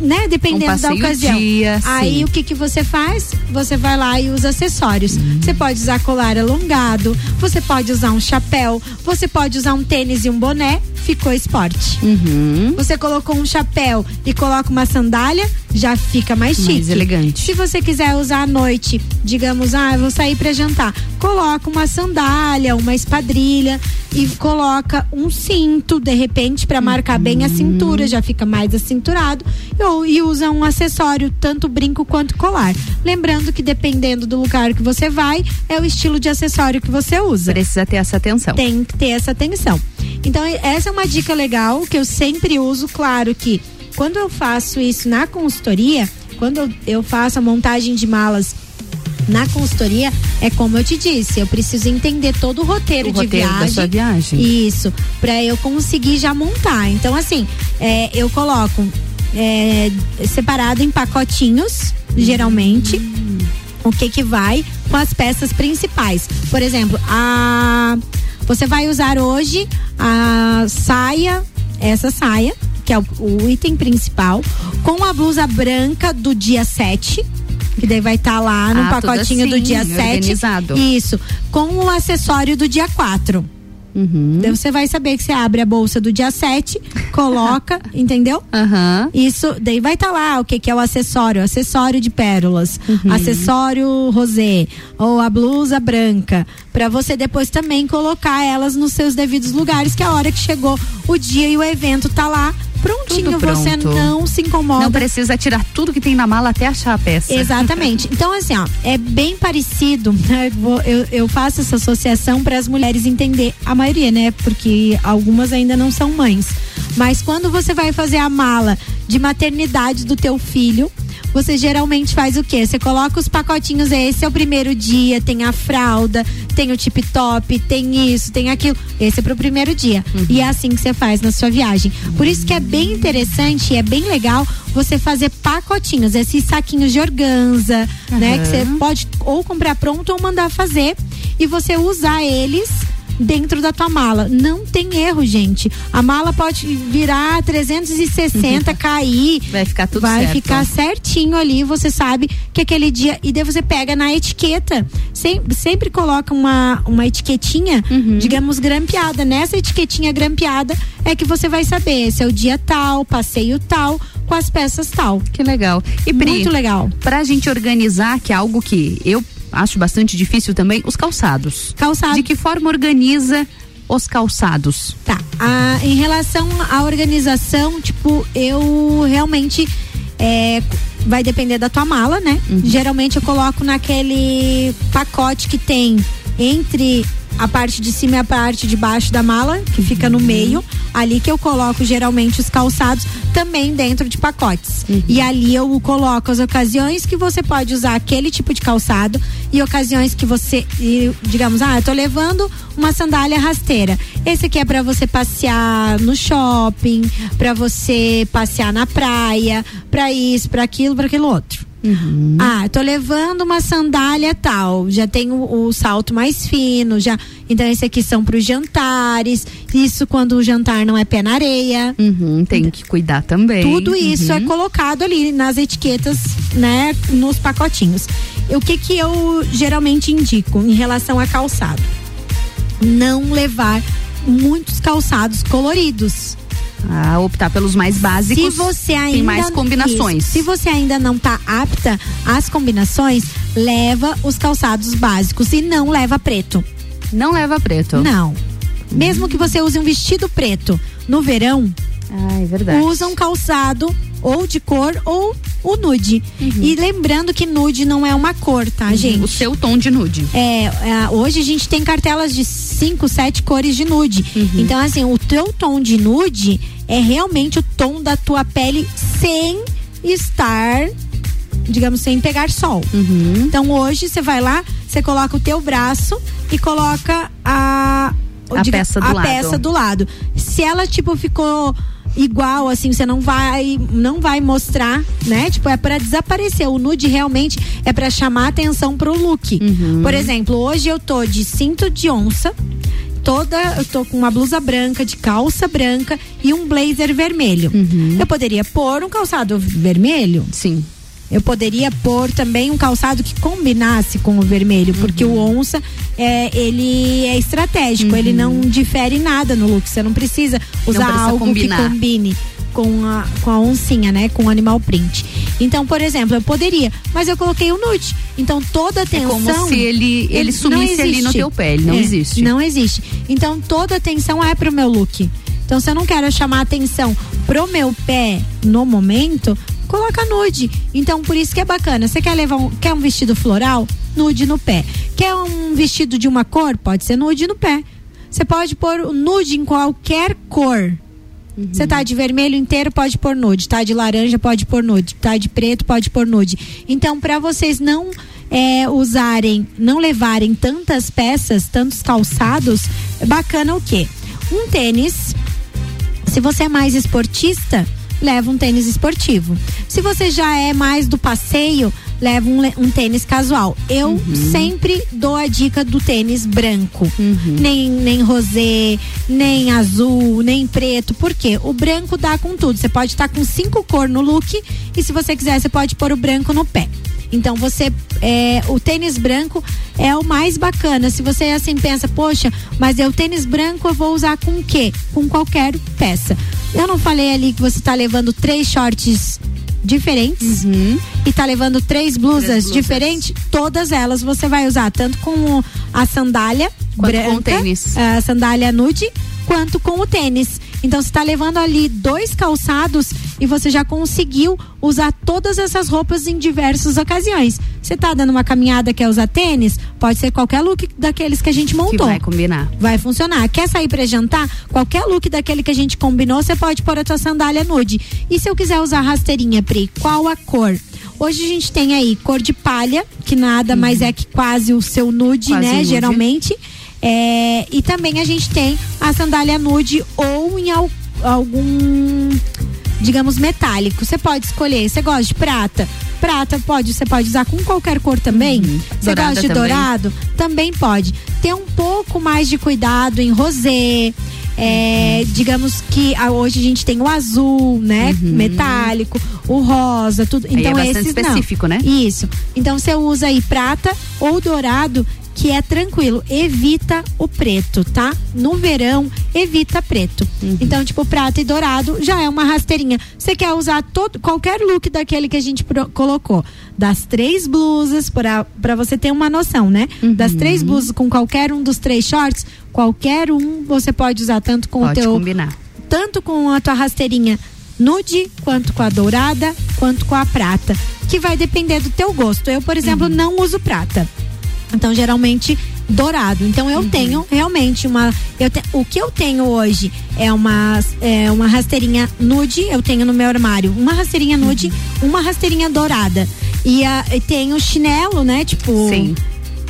Né, dependendo da passeio ocasião. dia, Aí sim. o que que você faz? Você vai lá e usa acessórios. Você pode usar colar alongado, você pode usar um chapéu, você pode usar um tênis e um boné, ficou esporte. Uhum. Você colocou um chapéu e coloca uma sandália, já fica mais chique. Mais elegante. Se você quiser usar à noite, digamos, ah, eu vou sair pra jantar, coloca uma sandália, uma espadrilha e coloca um cinto, de repente, pra marcar bem a cintura, já fica mais acinturado. Ou, e usa um acessório, tanto brinco quanto colar. Lembrando que dependendo do lugar que você vai, é o estilo de acessório que você usa. Precisa ter essa atenção. Tem que ter essa atenção. Então, essa é uma dica legal que eu sempre uso. Claro que quando eu faço isso na consultoria, quando eu, faço a montagem de malas na consultoria, é como eu te disse, eu preciso entender todo o roteiro O de roteiro da viagem. sua viagem. Isso, para eu conseguir já montar. Então, assim, é, eu coloco é, separado em pacotinhos, geralmente. O que que vai com as peças principais. Por exemplo, a você vai usar hoje a saia, essa saia, que é o, o item principal, com a blusa branca do dia 7. Que daí vai estar lá no Ah, pacotinho do assim, dia 7. organizado. Isso. Com o acessório do dia 4. Uhum. Daí você vai saber que você abre a bolsa do dia 7, coloca, <laughs> entendeu? Aham. Isso, daí vai estar lá o que, que é o acessório, acessório de pérolas, Uhum. acessório rosé ou a blusa branca, Pra você depois também colocar elas nos seus devidos lugares, que a hora que chegou o dia e o evento tá lá prontinho, você não se incomoda. Não precisa tirar tudo que tem na mala até achar a peça. Exatamente. Então, assim, ó, é bem parecido. né? Eu, eu faço essa associação para as mulheres entender, a maioria, né? Porque algumas ainda não são mães. Mas quando você vai fazer a mala de maternidade do teu filho, você geralmente faz o quê? Você coloca os pacotinhos, esse é o primeiro dia, tem a fralda, tem o tip top, tem isso, tem aquilo. Esse é pro primeiro dia. E é assim que você faz na sua viagem. Por isso que é bem interessante e é bem legal você fazer pacotinhos, esses saquinhos de organza, né? Que você pode ou comprar pronto ou mandar fazer e você usar eles dentro da tua mala. Não tem erro, gente. A mala pode virar 360, cair. Vai ficar tudo Vai certo. ficar certinho ali, você sabe que aquele dia. E daí você pega na etiqueta. Sempre, sempre coloca uma, uma etiquetinha, Uhum. digamos, grampeada. Nessa etiquetinha grampeada é que você vai saber se é o dia tal, passeio tal, com as peças tal. Que legal. E Pri, Muito legal. Pra gente organizar, que é algo que eu acho bastante difícil também, os calçados. Calçados. De que forma organiza os calçados? Tá. Ah, em relação à organização, tipo, eu realmente. é, vai depender da tua mala, né? Geralmente eu coloco naquele pacote que tem entre a parte de cima e a parte de baixo da mala, que fica no meio. Ali que eu coloco geralmente os calçados, também dentro de pacotes. E ali eu coloco as ocasiões que você pode usar aquele tipo de calçado e ocasiões que você, e, digamos, ah, eu tô levando uma sandália rasteira. Esse aqui é para você passear no shopping, para você passear na praia, para isso, para aquilo, para aquilo outro. Ah, eu tô levando uma sandália tal, já tem o, o salto mais fino, já. Então esse aqui são para os jantares. Isso quando o jantar não é pé na areia. Uhum, tem que cuidar também. Tudo isso Uhum. é colocado ali nas etiquetas, né, nos pacotinhos. O que que eu geralmente indico em relação a calçado? Não levar muitos calçados coloridos. Ah, optar pelos mais básicos. Se você ainda tem mais combinações. Isso. Se você ainda não tá apta às combinações, leva os calçados básicos e não leva preto. Não leva preto. Não. Mesmo que você use um vestido preto no verão, ah, é verdade. usa um calçado ou de cor ou o nude. E lembrando que nude não é uma cor, tá, gente? Uhum. O seu tom de nude. É, é, hoje a gente tem cartelas de cinco, sete cores de nude. Uhum. Então, assim, o teu tom de nude é realmente o tom da tua pele sem estar, digamos, sem pegar sol. Uhum. Então, hoje você vai lá, você coloca o teu braço e coloca a A peça do a peça do lado. Se ela tipo ficou igual assim, você não vai não vai mostrar, né? Tipo, é para desaparecer. O nude realmente é para chamar atenção pro look. Uhum. Por exemplo, hoje eu tô de cinto de onça, toda, eu tô com uma blusa branca, de calça branca e um blazer vermelho. Eu poderia pôr um calçado vermelho? Sim. Eu poderia pôr também um calçado que combinasse com o vermelho, porque o onça é, ele é estratégico, ele não difere nada no look. Você não precisa usar precisa algo combinar. que combine com a, com a oncinha, né? Com o animal print. Então, por exemplo, eu poderia, mas eu coloquei o nude. Então toda a É atenção. como se ele- ele não sumisse ali no teu pé, ele não É, existe. Não existe. Então toda atenção é pro meu look. Então se eu não quero chamar atenção pro meu pé no momento, coloca nude. Então por isso que é bacana. Você quer levar um, quer um vestido floral? Nude no pé. Quer um vestido de uma cor? Pode ser nude no pé. Você pode pôr nude em qualquer cor. Você tá de vermelho inteiro, pode pôr nude. Tá de laranja, pode pôr nude. Tá de preto, pode pôr nude. Então, para vocês não é, usarem, não levarem tantas peças, tantos calçados, é bacana o quê? Um tênis. Se você é mais esportista, leva um tênis esportivo. Se você já é mais do passeio, leva um, um tênis casual. Eu sempre dou a dica do tênis branco. Nem, nem rosé, nem azul, nem preto. Por quê? O branco dá com tudo. Você pode estar com cinco cor no look e se você quiser, você pode pôr o branco no pé. Então você é, o tênis branco é o mais bacana. Se você assim pensa, poxa, mas é o tênis branco eu vou usar com o quê? Com qualquer peça. Eu não falei ali que você tá levando três shorts diferentes. E tá levando três blusas, Três blusas. diferentes, todas elas você vai usar tanto com a sandália branca, com tênis. a sandália nude, quanto com o tênis. Então você tá levando ali dois calçados e você já conseguiu usar todas essas roupas em diversas ocasiões. Você tá dando uma caminhada quer usar tênis? Pode ser qualquer look daqueles que a gente Que montou. vai combinar. Vai funcionar. Quer sair pra jantar? Qualquer look daquele que a gente combinou, você pode pôr a tua sandália nude. E se eu quiser usar rasteirinha, Pri, qual a cor? Hoje a gente tem aí cor de palha, que nada mais é que quase o seu nude, Quase né? nude. Geralmente. É, e também a gente tem a sandália nude ou em al- algum, digamos, metálico. Você pode escolher. Você gosta de prata? Prata pode, você pode usar com qualquer cor também. Você Dourada gosta de também. dourado? Também pode. Ter um pouco mais de cuidado em rosé. é, digamos que ah, hoje a gente tem o azul, né? Metálico, o rosa, tudo. Aí é Então bastante esses não. específico, né? Isso. Então você usa aí prata ou dourado, que é tranquilo. Evita o preto, tá? No verão, evita preto. Uhum. Então, tipo, prata e dourado já é uma rasteirinha. Você quer usar todo, qualquer look daquele que a gente colocou. Das três blusas, pra pra você ter uma noção, né? Uhum. Das três blusas com qualquer um dos três shorts, qualquer um você pode usar tanto com Pode o teu combinar. tanto com a tua rasteirinha nude, quanto com a dourada, quanto com a prata, que vai depender do teu gosto. Eu, por exemplo, não uso prata. Então, geralmente dourado. Então, eu tenho realmente uma eu te- o que eu tenho hoje é uma é uma rasteirinha nude, eu tenho no meu armário, uma rasteirinha nude, uma rasteirinha dourada. E, a, e tenho chinelo, né? Tipo, Sim.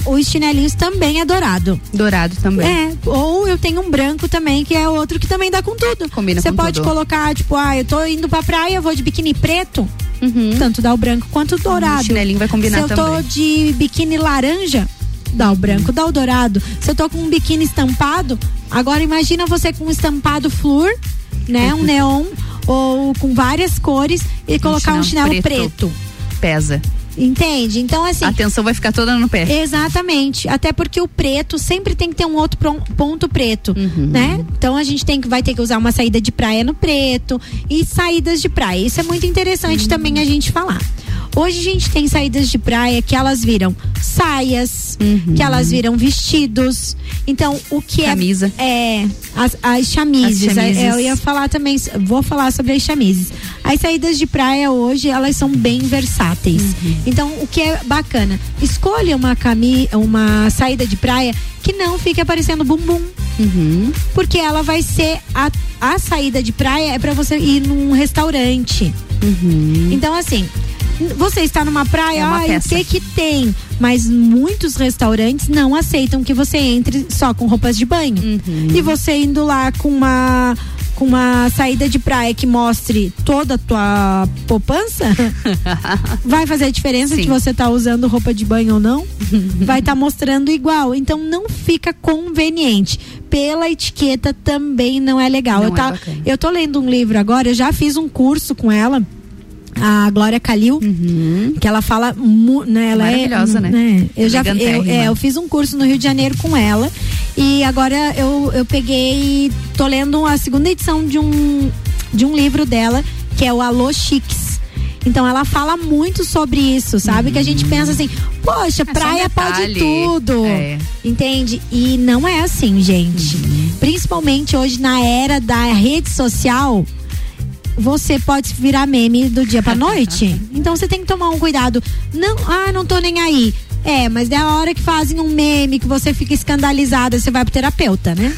Os chinelinhos também é dourado. Dourado também. É, ou eu tenho um branco também, que é outro que também dá com tudo. Combina Você com pode tudo. colocar, tipo, ah, eu tô indo pra praia, eu vou de biquíni preto. Tanto dá o branco quanto o dourado. O chinelinho vai combinar Se eu tô também. de biquíni laranja, dá o branco, dá o dourado. Se eu tô com um biquíni estampado, agora imagina você com um estampado flúor, né? Um neon ou com várias cores e colocar um chinelo preto. Pesa. Entende? Então, assim. A atenção vai ficar toda no pé. Exatamente. Até porque o preto sempre tem que ter um outro ponto preto, Uhum. né? Então a gente tem que vai ter que usar uma saída de praia no preto e saídas de praia. Isso é muito interessante também a gente falar. Hoje a gente tem saídas de praia que elas viram saias, que elas viram vestidos. Então, o que Camisa. é. É, as, as chamises. As chamises. É, Eu ia falar também, vou falar sobre as chamises. As saídas de praia hoje, elas são bem versáteis. Então, o que é bacana? Escolha uma, cami uma saída de praia que não fique aparecendo bumbum. Porque ela vai ser a, a saída de praia é para você ir num restaurante. Então, assim, você está numa praia, É peça. que que tem? Mas muitos restaurantes não aceitam que você entre só com roupas de banho. Uhum. E você indo lá com uma com uma saída de praia que mostre toda a tua poupança, <laughs> vai fazer a diferença de você estar usando roupa de banho ou não? <laughs> vai estar mostrando igual. Então não fica conveniente. Pela etiqueta também não é legal. Não eu, é tá, eu tô lendo um livro agora, eu já fiz um curso com ela. A Glória Calil, que ela fala, né, ela é Uhum. Maravilhosa, né? Eu já eu, é, eu fiz um curso no Rio de Janeiro com ela e agora eu, eu peguei, tô lendo a segunda edição de um de um livro dela que é o Alô Chiques. Então ela fala muito sobre isso, sabe? Que a gente pensa assim, poxa, É só um praia pode tudo. É. Entende? E não é assim, gente. Principalmente hoje na era da rede social, você pode virar meme do dia pra <laughs> noite. Então você tem que tomar um cuidado. Não, ah, não tô nem aí. É, mas é a hora que fazem um meme que você fica escandalizada, você vai pro terapeuta, né?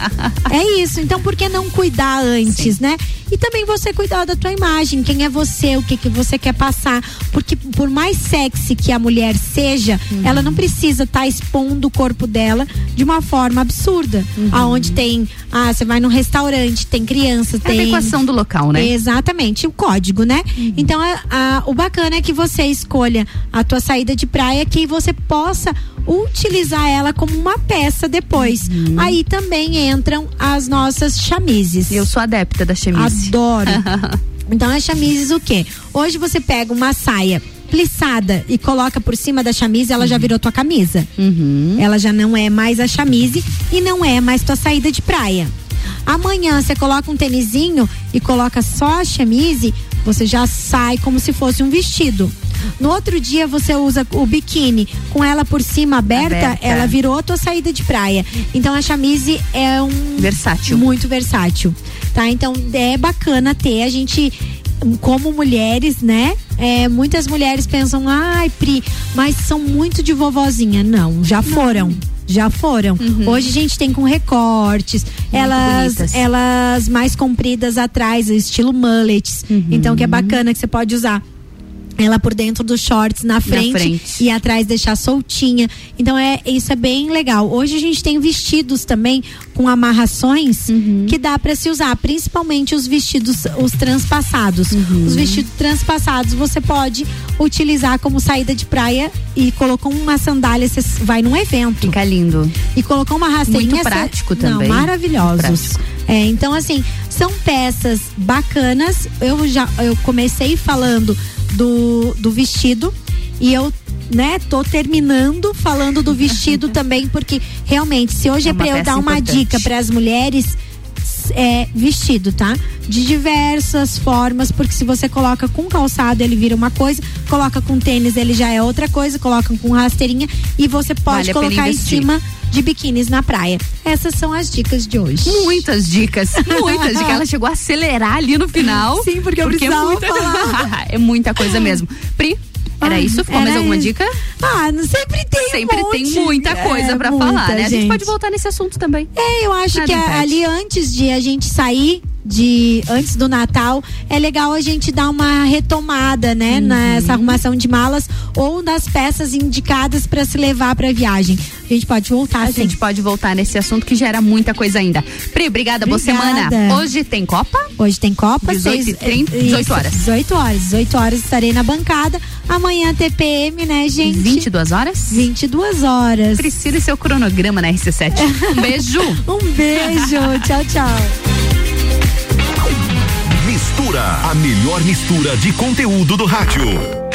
<laughs> é isso. Então por que não cuidar antes, né? E também você cuidar da tua imagem, quem é você, o que que você quer passar, porque por mais sexy que a mulher seja, Uhum. ela não precisa estar expondo o corpo dela de uma forma absurda. Uhum. Aonde tem, ah, você vai num restaurante, tem criança, É a tem adequação do local, né? Exatamente, o código, né? Então, a- a- o bacana é que você escolha a tua saída de praia que você possa utilizar ela como uma peça depois. Aí também entram as nossas chamises. Eu sou adepta da chamise. Adoro. <laughs> então, as chamises o quê? Hoje você pega uma saia plissada e coloca por cima da chamise, ela já virou tua camisa. Ela já não é mais a chamise e não é mais tua saída de praia. Amanhã você coloca um tênisinho e coloca só a chamise, você já sai como se fosse um vestido. No outro dia você usa o biquíni com ela por cima aberta, Aberta. ela virou a tua saída de praia. Então a chamise é um Versátil. muito versátil, tá? Então é bacana ter a gente como mulheres, né? É, muitas mulheres pensam, ai, Pri, mas são muito de vovozinha. Não, já foram. Já foram. Hoje a gente tem com recortes, elas, bonitas. elas mais compridas atrás, estilo mullets. Então que é bacana que você pode usar ela por dentro dos shorts na frente, frente. e atrás deixar soltinha. Então é isso é bem legal. Hoje a gente tem vestidos também com amarrações que dá para se usar, principalmente os vestidos os transpassados. Os vestidos transpassados você pode utilizar como saída de praia e colocou uma sandália, você vai num evento. Fica lindo. E colocou uma rasteirinha. Muito cê- prático Não, também. maravilhosos. Prático. É, então assim, são peças bacanas. Eu já eu comecei falando do, do vestido e eu né, tô terminando falando do vestido <laughs> também, porque realmente, se hoje É é, uma pra eu dar uma importante. dica para as mulheres, é vestido, tá? De diversas formas, porque se você coloca com calçado, ele vira uma coisa, coloca com tênis, ele já é outra coisa, coloca com rasteirinha e você pode Vale colocar em cima de biquínis na praia. Essas são as dicas de hoje. Muitas dicas, muitas dicas. Ela chegou a acelerar ali no final. <laughs> Sim, porque eu é precisava muita, falar. <laughs> é muita coisa mesmo. Pri, era Ah, isso? Ficou mais era alguma isso. dica? Ah, não- sempre tem Sempre um tem muita coisa É, pra muita, falar, né? A gente gente. pode voltar nesse assunto também. É, eu acho Nada que a- ali antes de a gente sair, de antes do Natal, é legal a gente dar uma retomada, né, Uhum. nessa arrumação de malas ou das peças indicadas para se levar para viagem. A gente pode voltar, A sim. gente pode voltar nesse assunto que gera muita coisa ainda. Pri, obrigada, boa Obrigada. semana. Hoje tem Copa? Hoje tem Copa, 18 seis- e 30, isso, 18 horas. 18 horas. 18 horas estarei na bancada. Amanhã TPM, né, gente? 22 horas? 22 horas. Precisa seu cronograma na RC7. Um beijo. <laughs> um beijo. tchau, tchau. A melhor mistura de conteúdo do rádio.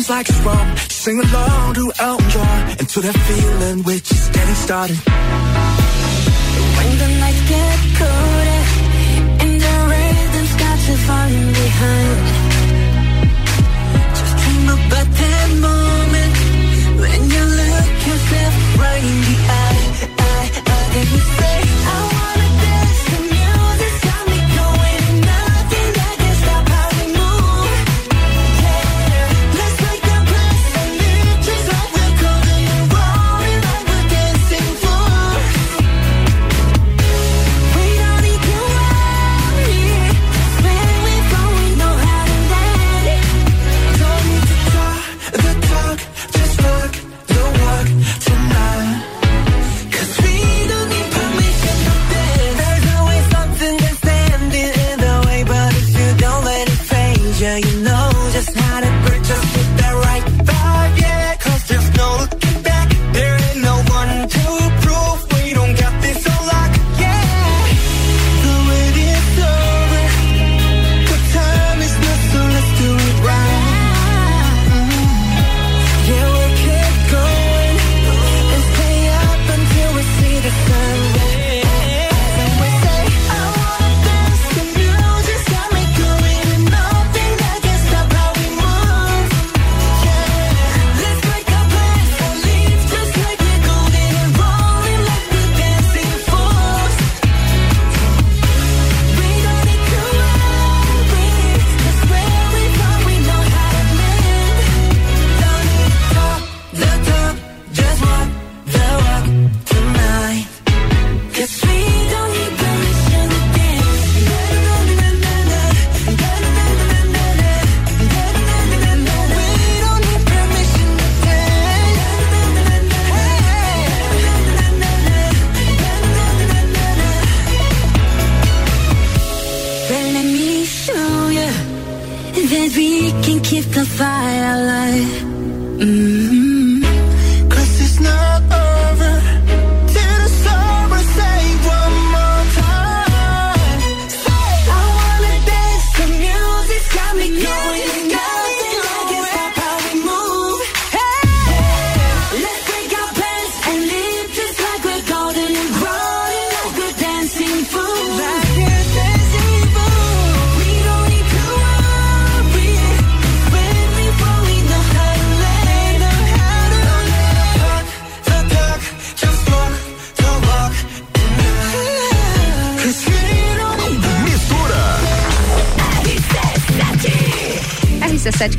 Seems like it's wrong, sing along to Elton John to that feeling we're just getting started. When the nights get colder and the rhythm's got you falling behind. Just dream about that moment when you look yourself right in the eye, eye, eye, and you say. the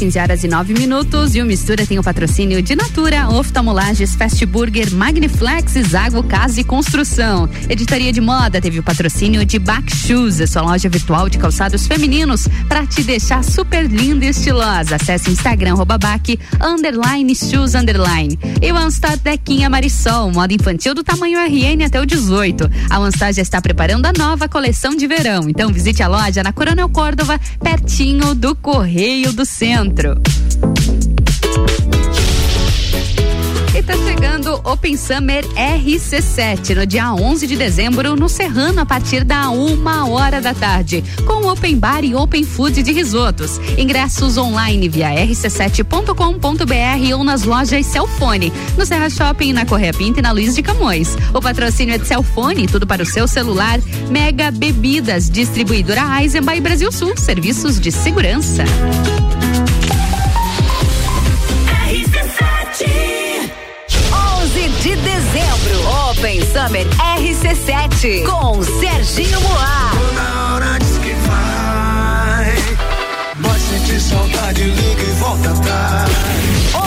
15 horas e 9 minutos. E o Mistura tem o patrocínio de Natura, Oftalmolages, Fast Burger, Magniflex, Zago Casa e Construção. Editoria de Moda teve o patrocínio de Back Shoes, a sua loja virtual de calçados femininos, para te deixar super linda e estilosa. Acesse Instagram, Back, underline shoes, underline. E o Anstar Dequinha Marisol, moda infantil do tamanho RN até o 18. A Anstar já está preparando a nova coleção de verão. Então visite a loja na Coronel Córdova, pertinho do Correio do Centro. E tá chegando Open Summer RC7 no dia 11 de dezembro no Serrano a partir da uma hora da tarde com Open Bar e Open Food de risotos. Ingressos online via rc7.com.br ou nas lojas Celfone, no Serra Shopping, na Correia Pinta e na Luiz de Camões. O patrocínio é de Celfone, tudo para o seu celular. Mega Bebidas, distribuidora Eisenbahn e Brasil Sul, serviços de segurança. De dezembro, Open Summer RC7 com Serginho Moá. Na hora diz que vai. Vai sentir saudade, liga e volta atrás.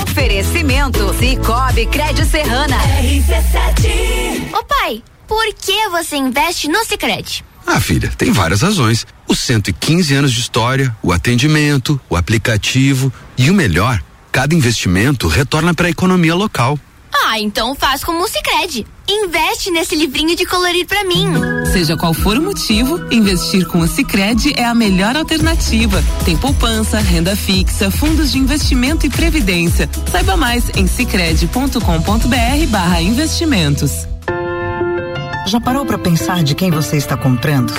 Oferecimento Cicobi Crédito Serrana. RC7. Ô pai, por que você investe no Sicredi? Ah, filha, tem várias razões. Os 115 anos de história, o atendimento, o aplicativo e o melhor, cada investimento retorna para a economia local. Ah, então faz como o Sicredi. Investe nesse livrinho de colorir pra mim. Seja qual for o motivo, investir com o Sicredi é a melhor alternativa. Tem poupança, renda fixa, fundos de investimento e previdência. Saiba mais em sicredi.com.br/barra investimentos. Já parou para pensar de quem você está comprando?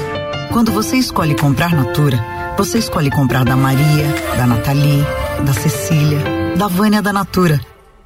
Quando você escolhe comprar Natura, você escolhe comprar da Maria, da Nathalie, da Cecília, da Vânia da Natura.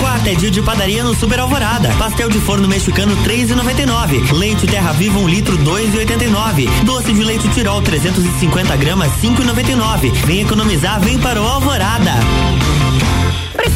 Quarta é dia de padaria no Super Alvorada. Pastel de forno mexicano 3,99. Leite Terra Viva 1 um litro 2,89. Doce de leite Tirol 350 gramas 5,99. Vem economizar, vem para o Alvorada.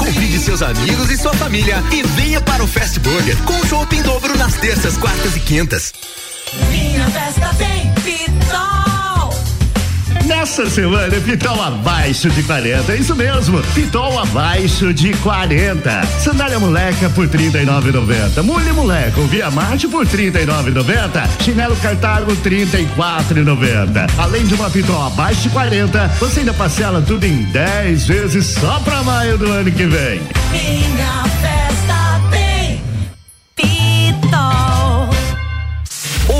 Convide seus amigos e sua família e venha para o Fast Burger com chopp em dobro nas terças, quartas e quintas. Minha festa tem Pitol. Nessa semana, Pitol abaixo de 40. É isso mesmo. Pitol abaixo de 40. Sandália moleca por 39,90. Mulher moleca, Via Marte por 39,90. Chinelo Cartago 34,90. Além de uma Pitol abaixo de 40, você ainda parcela tudo em 10 vezes só pra maio do ano que vem. Minha festa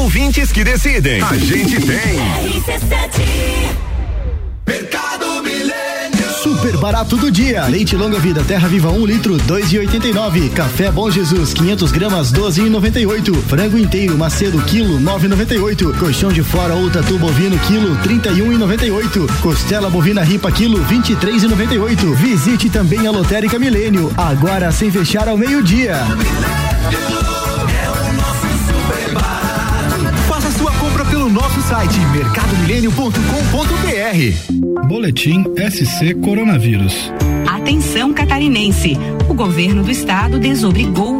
ouvintes que decidem. A gente tem. Mercado Milênio. Super barato do dia. Leite longa vida Terra Viva 1 um litro 2,89. Café Bom Jesus 500 gramas 12,98. Frango inteiro Macedo quilo 9,98. Colchão de fora ou tatu bovino quilo 31,98. Costela bovina ripa quilo 23,98. Visite também a Lotérica Milênio. Agora sem fechar ao meio dia. Faça site mercadomilênio.com.br. Boletim SC Coronavírus. Atenção catarinense. O governo do estado desobrigou o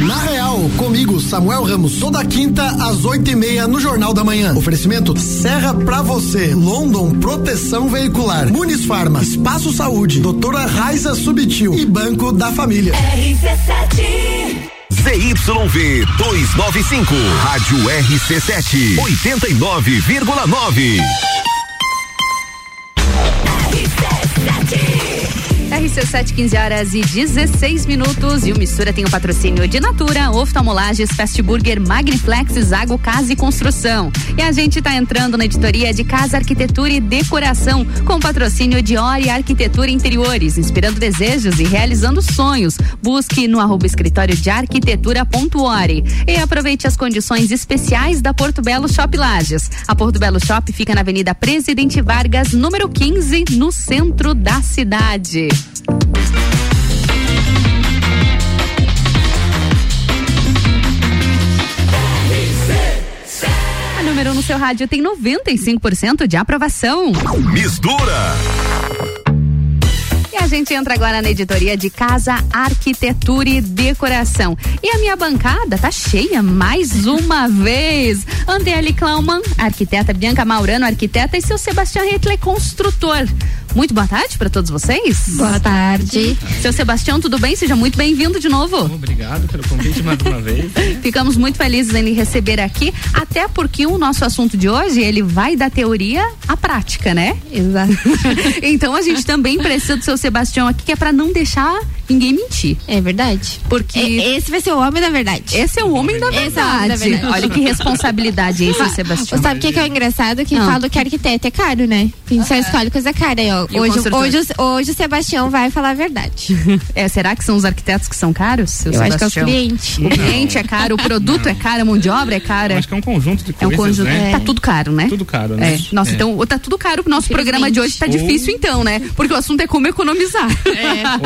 Na Real, comigo, Samuel Ramos, toda quinta às oito e meia no Jornal da Manhã. Oferecimento Serra pra você, London Proteção Veicular, Muniz Farma, Espaço Saúde, Doutora Raiza Subtil e Banco da Família. RC7 ZYV 295, Rádio RC7, 89,9. RC7, 15 horas e 16 minutos. E o Mistura tem o patrocínio de Natura, Oftalmolages, Fast Burger, Magniflex, Zago Casa e Construção. E a gente está entrando na editoria de Casa, Arquitetura e Decoração, com patrocínio de Ori Arquitetura Interiores, inspirando desejos e realizando sonhos. Busque no arroba escritório de arquitetura.ori. E aproveite as condições especiais da Porto Belo Shop Lages. A Porto Belo Shop fica na Avenida Presidente Vargas, número 15, no centro da cidade. A número 1 no seu rádio tem 95% de aprovação. Mistura. A gente entra agora na editoria de Casa, Arquitetura e Decoração. E a minha bancada tá cheia mais uma vez. Andele Klauman, arquiteta Bianca Maurano, arquiteta, e seu Sebastião Hitler, construtor. Muito boa tarde para todos vocês. Boa tarde. Seu Sebastião, tudo bem? Seja muito bem-vindo de novo. Obrigado pelo convite mais uma vez. <laughs> Ficamos muito felizes em lhe receber aqui, até porque o nosso assunto de hoje, ele vai da teoria à prática, né? Exato. <laughs> então a gente também precisa do seu Sebastião aqui, que é para não deixar ninguém mentir. É verdade. Porque esse vai ser o homem da verdade. Esse é o homem da verdade. Esse é o homem da verdade. Olha que responsabilidade esse, <laughs> Ah, Sebastião. Sabe o que, que é o engraçado? Que Ah. falo que arquiteto é caro, né? A gente só escolhe coisa cara aí, ó. E o Hoje, hoje, o- hoje o Sebastião vai falar a verdade. <laughs> É, será que são os arquitetos que são caros, seu Eu acho que é Sebastião? clientes. O cliente é caro, o produto é caro, a mão de obra é cara. Acho que é um conjunto de É um coisas, conjunto. né? Tá tudo caro, né? Tudo caro, né? É. Nossa, É. então tá tudo caro. O nosso programa de hoje tá Ou- difícil, então, né? Porque o assunto é como economizar.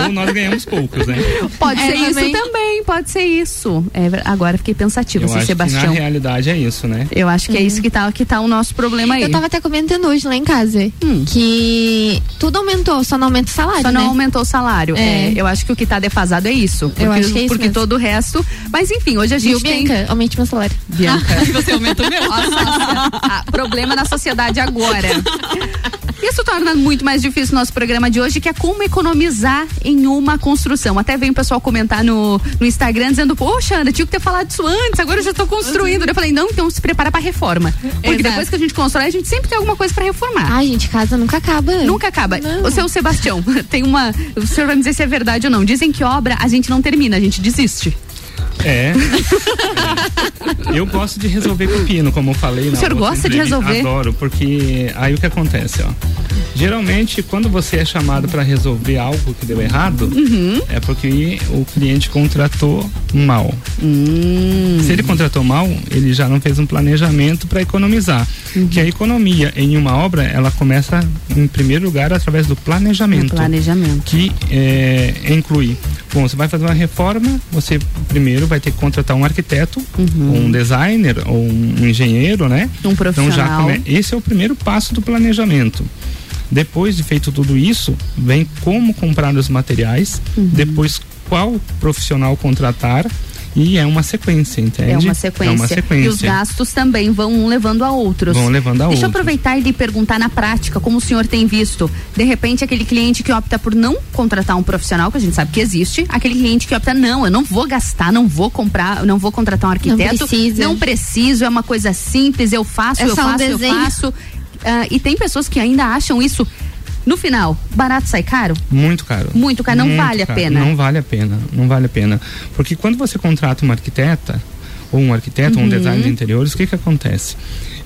Ou nós ganhamos poucos, né? Pode É, ser isso também. também, pode ser isso. É, agora fiquei pensativa, Eu que Sebastião. na realidade é isso, né? Eu acho que é isso que tá, que tá o nosso problema aí. Eu tava até comentando hoje lá em casa que tudo aumentou, só não aumenta o salário, Só não né? aumentou o salário. É. É, eu acho que o que tá defasado é isso. Porque, Eu acho que é isso Porque mesmo. todo o resto. Mas enfim, hoje a Viu, gente tem. Bianca? Aumente meu salário. Bianca. <laughs> Você aumentou meu. Nossa, ah, problema na sociedade agora. Isso torna muito mais difícil o nosso programa de hoje, que é como economizar em uma construção. Até veio o pessoal comentar no, no Instagram dizendo, poxa, Ana, tinha que ter falado isso antes, agora eu já tô construindo. Eu falei, não, então se prepara pra reforma. Porque Exato. depois que a gente constrói, a gente sempre tem alguma coisa pra reformar. Ai, gente, casa nunca acaba. Nunca acaba. O seu Sebastião, <laughs> tem uma. O senhor vai me dizer se é verdade ou não. Dizem que obra a gente não termina, a gente desiste. É. Eu gosto de resolver pepino, como eu falei. O senhor gosta de resolver? Adoro, porque aí o que acontece, ó. Geralmente, quando você é chamado para resolver algo que deu errado, Uhum. é porque o cliente contratou mal. Hum. Se ele contratou mal, ele já não fez um planejamento para economizar. Uhum. Que a economia em uma obra, ela começa em primeiro lugar através do planejamento. Planejamento. Que é, inclui, bom, você vai fazer uma reforma, você primeiro vai ter que contratar um arquiteto, ou um designer, ou um engenheiro, né? Um Então profissional. já come- esse é o primeiro passo do planejamento. Depois de feito tudo isso, vem como comprar os materiais, Uhum. depois qual profissional contratar E é uma sequência, entende? É uma sequência. É uma sequência. E os gastos também vão um levando a outros. Vão levando a Deixa eu outros. aproveitar e lhe perguntar na prática, como o senhor tem visto. De repente, aquele cliente que opta por não contratar um profissional, que a gente sabe que existe, aquele cliente que opta, não, eu não vou gastar, não vou comprar, não vou contratar um arquiteto. precisa. Não preciso, é uma coisa simples, eu faço, É eu só um faço, eu faço. Ah, e tem pessoas que ainda acham isso. No final, barato sai caro? Muito caro. Muito caro, não vale a caro. pena. Não vale a pena, não vale a pena. Porque quando você contrata uma arquiteta, ou um arquiteto, ou um Uhum. designer de interiores, o que que acontece?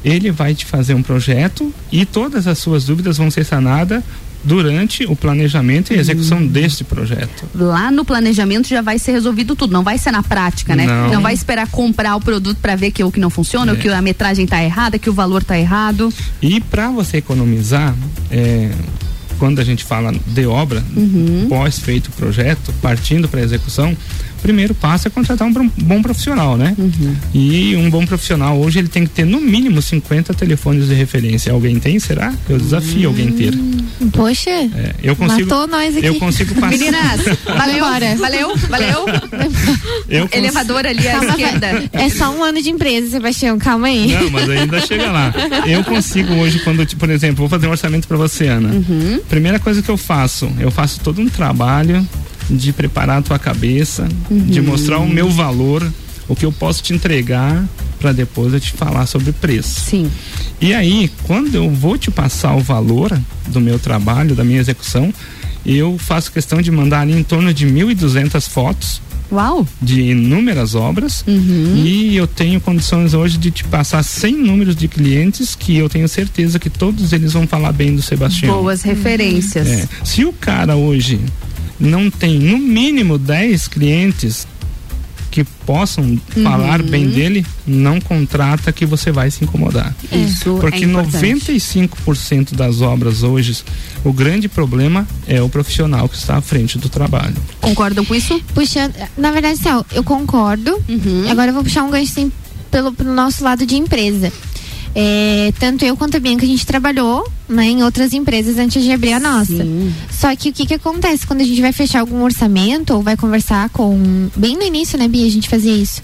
Ele vai te fazer um projeto e todas as suas dúvidas vão ser sanadas durante o planejamento e execução Uhum. deste projeto. Lá no planejamento já vai ser resolvido tudo, não vai ser na prática, né? Não. vai esperar comprar o produto para ver que o que não funciona, É. ou que a metragem tá errada, que o valor tá errado. E para você economizar, é, quando a gente fala de obra, Uhum. pós feito o projeto, partindo para execução, o primeiro passo é contratar um bom- profissional, né? Uhum. E um bom profissional hoje ele tem que ter no mínimo 50 telefones de referência. Alguém tem, será? Eu desafio alguém ter. Poxa, É, eu consigo, matou nós aqui. eu consigo passar. Meninas, valeu, valeu, valeu. Eu Elevador ali à Calma, esquerda. É só um ano de empresa, Sebastião, calma aí. Não, mas ainda chega lá. Eu consigo hoje, quando, tipo, por exemplo, vou fazer um orçamento para você, Ana. Uhum. Primeira coisa que eu faço, eu faço todo um trabalho de preparar a tua cabeça, de Uhum. mostrar o meu valor, o que eu posso te entregar para depois eu te falar sobre preço. Sim. E aí, quando eu vou te passar o valor do meu trabalho, da minha execução, eu faço questão de mandar ali em torno de 1.200 fotos Uau! de inúmeras obras Uhum. e eu tenho condições hoje de te passar 100 números de clientes que eu tenho certeza que todos eles vão falar bem do Sebastião. Boas referências. É. Se o cara hoje não tem no mínimo 10 clientes que possam falar Uhum. bem dele, não contrata que você vai se incomodar. Isso Porque é importante. 95% das obras hoje, o grande problema é o profissional que está à frente do trabalho. Concordam com isso? Puxando, na verdade, assim, ó, eu concordo. Uhum. Agora eu vou puxar um gancho assim, pelo, pelo nosso lado de empresa. É, tanto eu quanto a Bianca, a gente trabalhou né, em outras empresas antes de abrir a nossa. Só que o que que acontece quando a gente vai fechar algum orçamento ou vai conversar com. Bem no início, né, Bia? A gente fazia isso.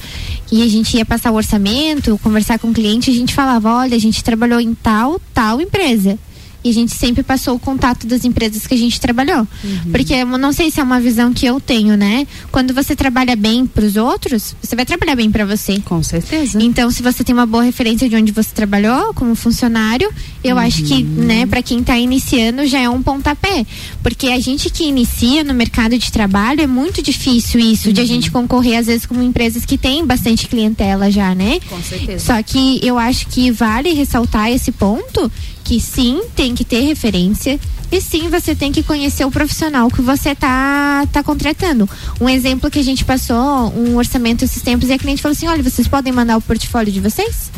E a gente ia passar o orçamento, conversar com o cliente, a gente falava: olha, a gente trabalhou em tal, tal empresa. E a gente sempre passou o contato das empresas que a gente trabalhou. Porque eu não sei se é uma visão que eu tenho, né? Quando você trabalha bem para os outros, você vai trabalhar bem para você. Com certeza. Então, se você tem uma boa referência de onde você trabalhou como funcionário, eu acho que, né, para quem está iniciando já é um pontapé, porque a gente que inicia no mercado de trabalho é muito difícil isso de a gente concorrer às vezes com empresas que têm bastante clientela já, né? Com certeza. Só que eu acho que vale ressaltar esse ponto que sim, tem que ter referência e sim, você tem que conhecer o profissional que você tá, tá contratando. Um exemplo que a gente passou, um orçamento esses tempos, e a cliente falou assim: olha, vocês podem mandar o portfólio de vocês?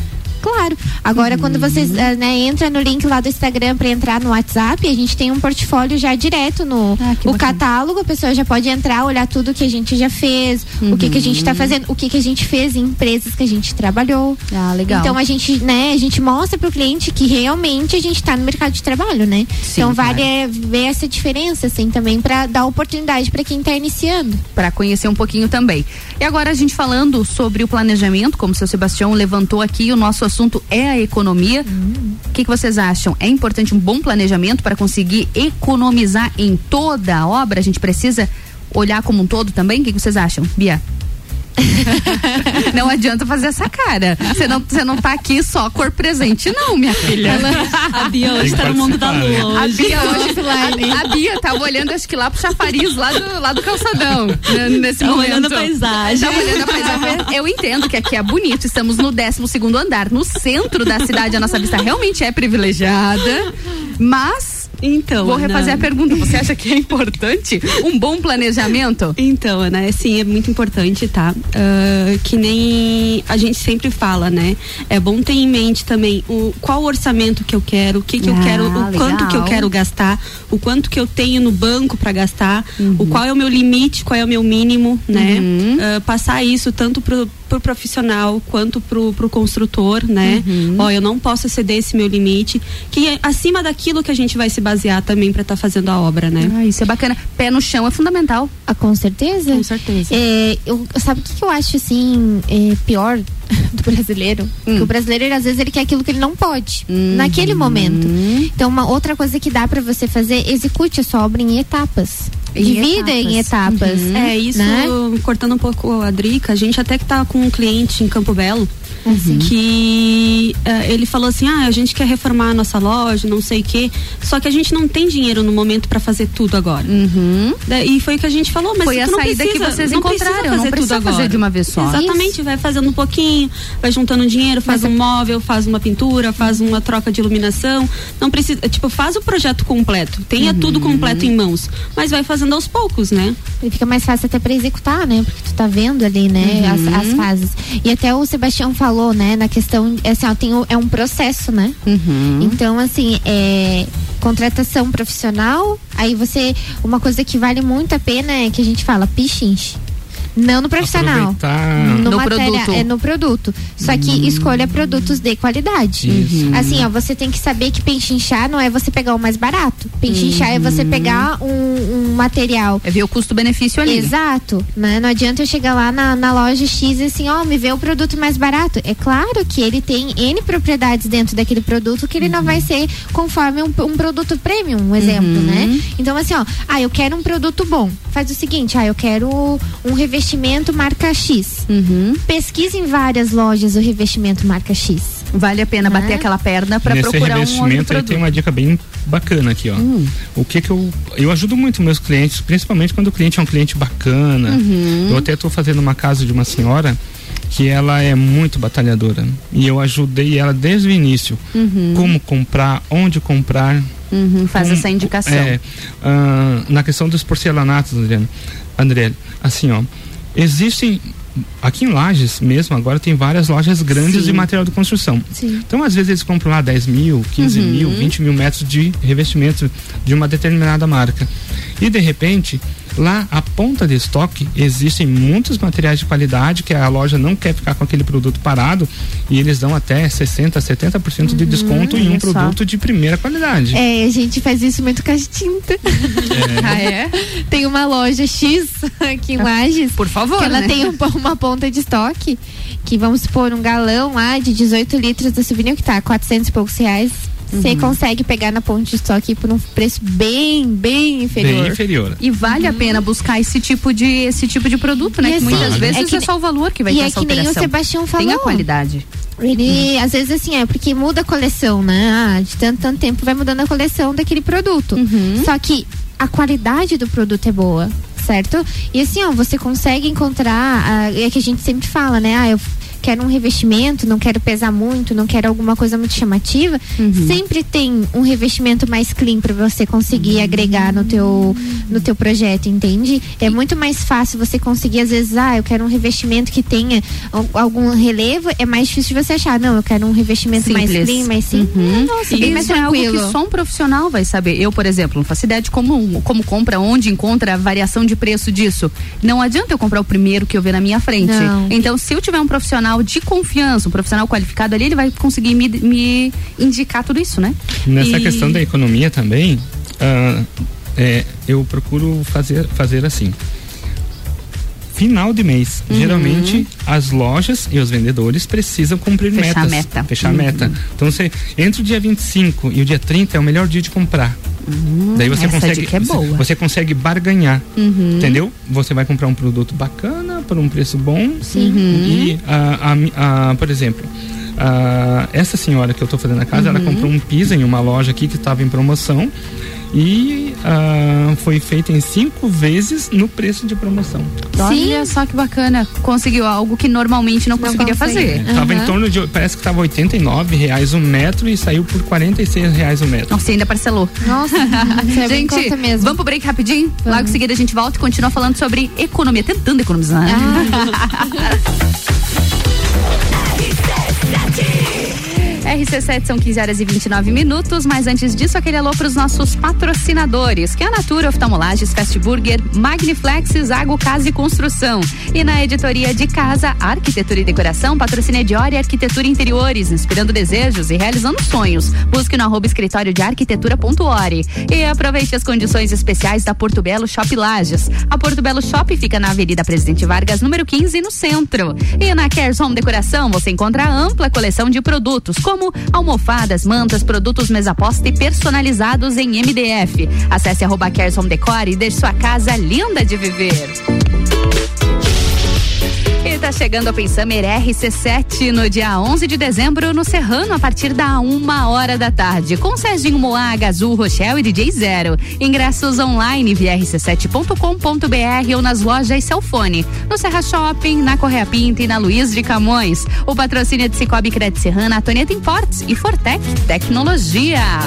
Claro. Agora, quando vocês Uhum. eh, né, entra no link lá do Instagram para entrar no WhatsApp, a gente tem um portfólio já direto no Ah, o bacana. catálogo. A pessoa já pode entrar, olhar tudo que a gente já fez, o que, que a gente está Uhum. fazendo, o que, que a gente fez em empresas que a gente trabalhou. Ah, legal. Então a gente, né, a gente mostra pro cliente que realmente a gente tá no mercado de trabalho, né? Sim, então vale claro. é, ver essa diferença assim também para dar oportunidade para quem tá iniciando. para conhecer um pouquinho também. E agora a gente falando sobre o planejamento, como o seu Sebastião levantou aqui, o nosso assunto é a economia. O que, que vocês acham? É importante um bom planejamento para conseguir economizar em toda a obra? A gente precisa olhar como um todo também? O que, que vocês acham, Bia? <laughs> não adianta fazer essa cara. Você não, você não tá aqui só cor presente, não, minha filha. A Bia hoje tá no mundo da lua. A hoje. Bia <laughs> hoje, a, a Bia tava olhando, acho que lá pro chafariz, lá do, lá do calçadão, né, nesse Tava momento. olhando a paisagem. Tava olhando a paisagem. <laughs> Eu entendo que aqui é bonito, estamos no 12 segundo andar, no centro da cidade, a nossa vista realmente é privilegiada, mas... Então, Vou Ana- refazer a pergunta. Você acha que é importante um bom planejamento? Então, Ana, é, sim, é muito importante, tá? Ah, que nem a gente sempre fala, né? É bom ter em mente também o, qual orçamento que eu quero, o que, que eu Ah, quero, o quanto que eu legal. quero gastar, o quanto que eu tenho no banco para gastar, o qual é o meu limite, qual é o meu mínimo, né? Uhum. Ah, passar isso tanto pro, pro profissional quanto pro, pro construtor, né? Uhum. Ó, eu não posso exceder esse meu limite, que é acima daquilo que a gente vai se basear também para estar fazendo a obra, né? Ah, isso é bacana. Pé no chão é fundamental. Ah, com certeza. Com certeza. É, eu, sabe o que, que eu acho assim é, pior do brasileiro? Que o brasileiro ele, às vezes ele quer aquilo que ele não pode naquele momento. Então uma outra coisa que dá para você fazer, execute a sua obra em etapas. Divida em etapas. Uhum. É, isso, né? cortando um pouco a Drica, a gente até que tá com um cliente em Campo Belo, Uhum. que eh, ele falou assim, ah, a gente quer reformar a nossa loja, não sei o quê, só que a gente não tem dinheiro no momento para fazer tudo agora. Da- E foi o que a gente falou, mas Foi tu a não saída precisa, que vocês não encontraram, precisa não fazer precisa tudo fazer agora. de uma vez só. Exatamente, vai fazendo um pouquinho, vai juntando dinheiro, faz um móvel, faz uma pintura, faz uma troca de iluminação, não precisa, tipo, faz o projeto completo, tenha Uhum. tudo completo em mãos, mas vai fazendo aos poucos, né? E fica mais fácil até para executar, né? Porque tu tá vendo ali, né, Uhum. as, as fases. E até o Sebastião falou, né, na questão, assim, ó, tem o- é um processo, né? Então, assim, é contratação profissional, aí você, uma coisa que vale muito a pena é que a gente fala pichinche. Não no profissional. Aproveitar. No, No matéria- produto. É no produto. Só que escolha produtos de qualidade. Isso. Assim, ó, você tem que saber que pechinchar não é você pegar o mais barato. Pechinchar é você pegar um, um material. É ver o custo-benefício ali. Exato. Né? Não adianta eu chegar lá na, na loja X e assim, ó, me vê o produto mais barato. É claro que ele tem N propriedades dentro daquele produto que ele não vai ser conforme um, um produto premium, um exemplo, Uhum. né? Então, assim, ó, ah, eu quero um produto bom. Faz o seguinte, ah, eu quero um revestimento marca X. Pesquise em várias lojas o revestimento marca X. Vale a pena bater aquela perna para procurar um outro revestimento aí produto. tem uma dica bem bacana aqui, ó. Hum. O que que eu eu ajudo muito meus clientes, principalmente quando o cliente é um cliente bacana. Uhum. Eu até estou fazendo uma casa de uma senhora que ela é muito batalhadora e eu ajudei ela desde o início. Uhum. Como comprar, onde comprar. Uhum, faz como- essa indicação. É, ah, na questão dos porcelanatos, Adriano, André, assim, ó, existem aqui em Lages mesmo, agora tem várias lojas grandes Sim. de material de construção. Sim. Então, às vezes, eles compram lá 10 mil, 15 Uhum. mil, 20 mil metros de revestimento de uma determinada marca. E, de repente, lá a ponta de estoque existem muitos materiais de qualidade que a loja não quer ficar com aquele produto parado e eles dão até 60%, 70% de desconto em um só. produto de primeira qualidade. É, a gente faz isso muito com as tintas. <laughs> Ah, é? Tem uma loja X aqui em Lages. Por favor, Que ela né? tem um- uma ponta de estoque. Que vamos supor, um galão lá de 18 litros da souvenir que tá 400 e poucos reais. Você Uhum. consegue pegar na ponta de estoque por um preço bem, bem inferior. Bem inferior. E vale a pena buscar esse tipo de esse tipo de produto, né? E Que assim, muitas é vezes que é, só o valor que vai e ter é essa que nem o. Sebastião Tem a falou. qualidade. Ele, às vezes, assim, é porque muda a coleção, né? Ah, de tanto, tanto tempo vai mudando a coleção daquele produto. Uhum. Só que a qualidade do produto é boa, certo? E assim, ó, você consegue encontrar, ah, é que a gente sempre fala, né? Ah, eu quero um revestimento, não quero pesar muito, não quero alguma coisa muito chamativa. Uhum. Sempre tem um revestimento mais clean para você conseguir agregar no teu, no teu projeto, entende? É muito mais fácil você conseguir, às vezes, ah, eu quero um revestimento que tenha al- algum relevo, é mais difícil de você achar. Não, eu quero um revestimento mais Simples. clean, mais simples. Uhum. Nossa, e bem mais isso é algo tranquilo. que só um profissional vai saber. Eu, por exemplo, não faço ideia de como, como compra, onde encontra a variação de preço disso. Não adianta eu comprar o primeiro que eu ver na minha frente. Não. Então, se eu tiver um profissional de confiança, um profissional qualificado ali, ele vai conseguir me, me indicar tudo isso, né? Nessa E- questão da economia também, ah, é, eu procuro fazer, fazer assim. Final de mês, Uhum. geralmente as lojas e os vendedores precisam cumprir Fechar metas. meta. Fechar Uhum. meta. Então, você, entre o dia 25 e o dia 30 é o melhor dia de comprar. Daí você Uhum. essa consegue, é você- boa. você consegue barganhar, Uhum. entendeu? Você vai comprar um produto bacana por um preço bom. Sim. Uhum. E, a, a mi- a- por exemplo, a- essa senhora que eu estou fazendo a casa, ela Uhum. comprou um pisa em uma loja aqui que estava em promoção e ah, foi feita em cinco vezes no preço de promoção. Olha só que bacana. Conseguiu algo que normalmente não, conseguiria fazer. Estava em torno de, parece que estava 89 reais o metro e saiu por 46 reais o metro. Nossa, ainda parcelou. Nossa, <laughs> é gente, conta mesmo. vamos pro break rapidinho? Logo em seguida a gente volta e continua falando sobre economia, tentando economizar. <laughs> <laughs> RC7 são 15 horas e 29 minutos, mas antes disso, aquele alô para os nossos patrocinadores, que é a Natura Oftalmolages, Fast Burger, Magniflex, Zago Casa e Construção. E na editoria de casa, Arquitetura e Decoração, patrocínio de Hora e Arquitetura Interiores, inspirando desejos e realizando sonhos. Busque no arroba escritório de arquitetura.ore. E aproveite as condições especiais da Porto Belo Shop Lages. A Porto Belo Shop fica na Avenida Presidente Vargas, número 15, no centro. E na Cares Home Decoração, você encontra ampla coleção de produtos, como almofadas, mantas, produtos mesa posta e personalizados em MDF. Acesse arroba Cares Home Decor e deixe sua casa linda de viver. E tá chegando a Pensamer RC7 no dia 11 de dezembro no Serrano a partir da uma hora da tarde com Serginho Moá, Gazul, Rochelle e DJ Zero. Ingressos online via rc7.com.br ou nas lojas Celfone, no Serra Shopping, na Correia Pinta e na Luiz de Camões. O patrocínio é de Cicobi Credit Serrana, Toneta Imports e Fortec Tecnologia.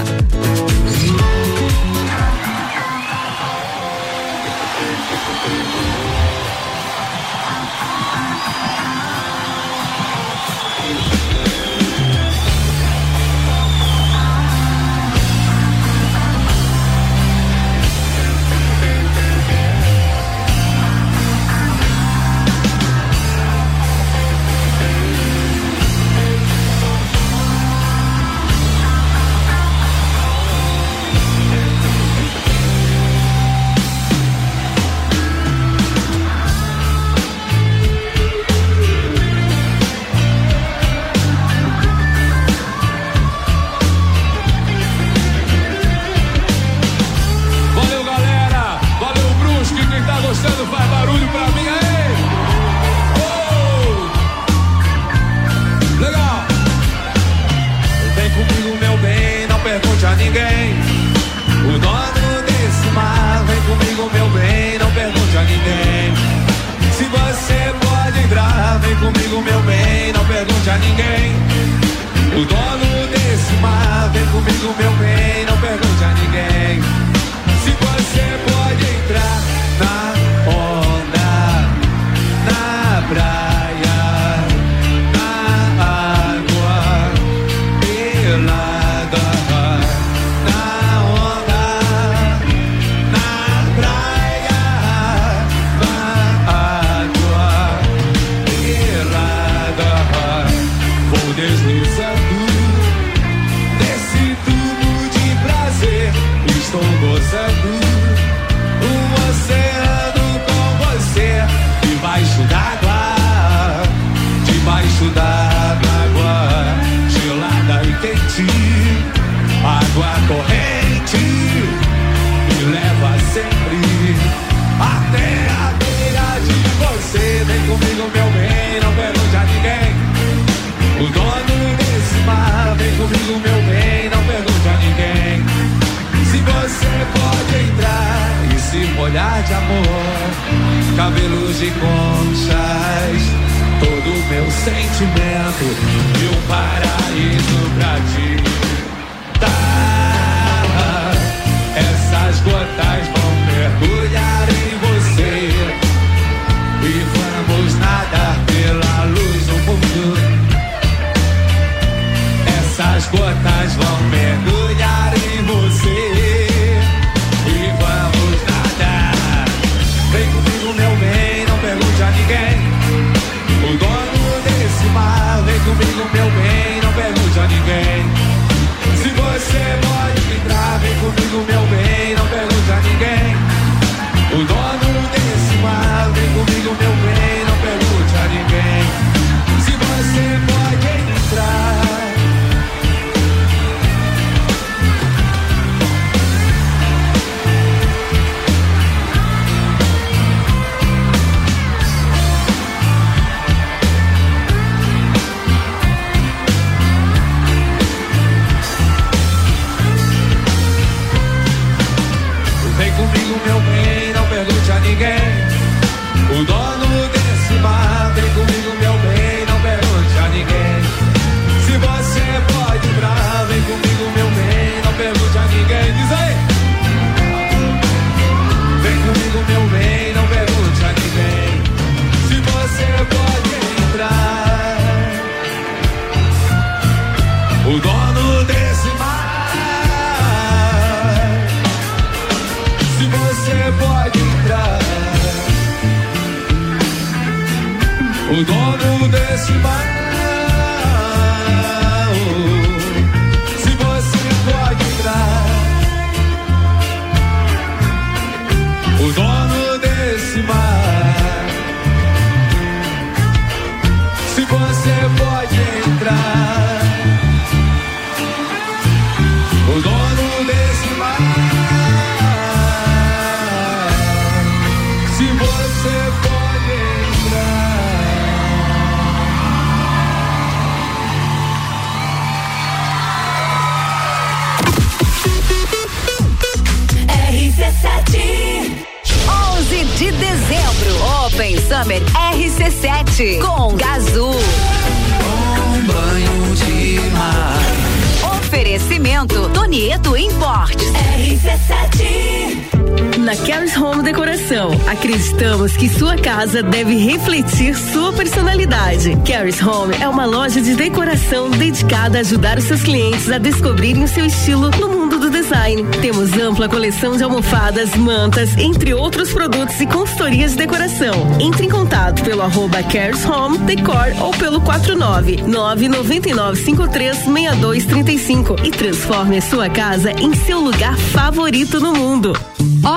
Caris Home é uma loja de decoração dedicada a ajudar os seus clientes a descobrirem o seu estilo no mundo do design. Temos ampla coleção de almofadas, mantas, entre outros produtos e consultorias de decoração. Entre em contato pelo arroba Caris Home Decor ou pelo 49 999 53 6235 e transforme a sua casa em seu lugar favorito no mundo.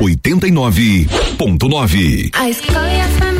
89.9. A escola e a família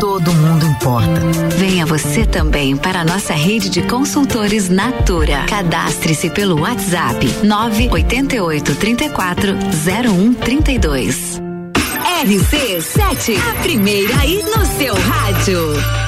Todo mundo importa. Venha você também para a nossa rede de consultores Natura. Cadastre-se pelo WhatsApp 988 34 0132. RC7, a primeira aí no seu rádio.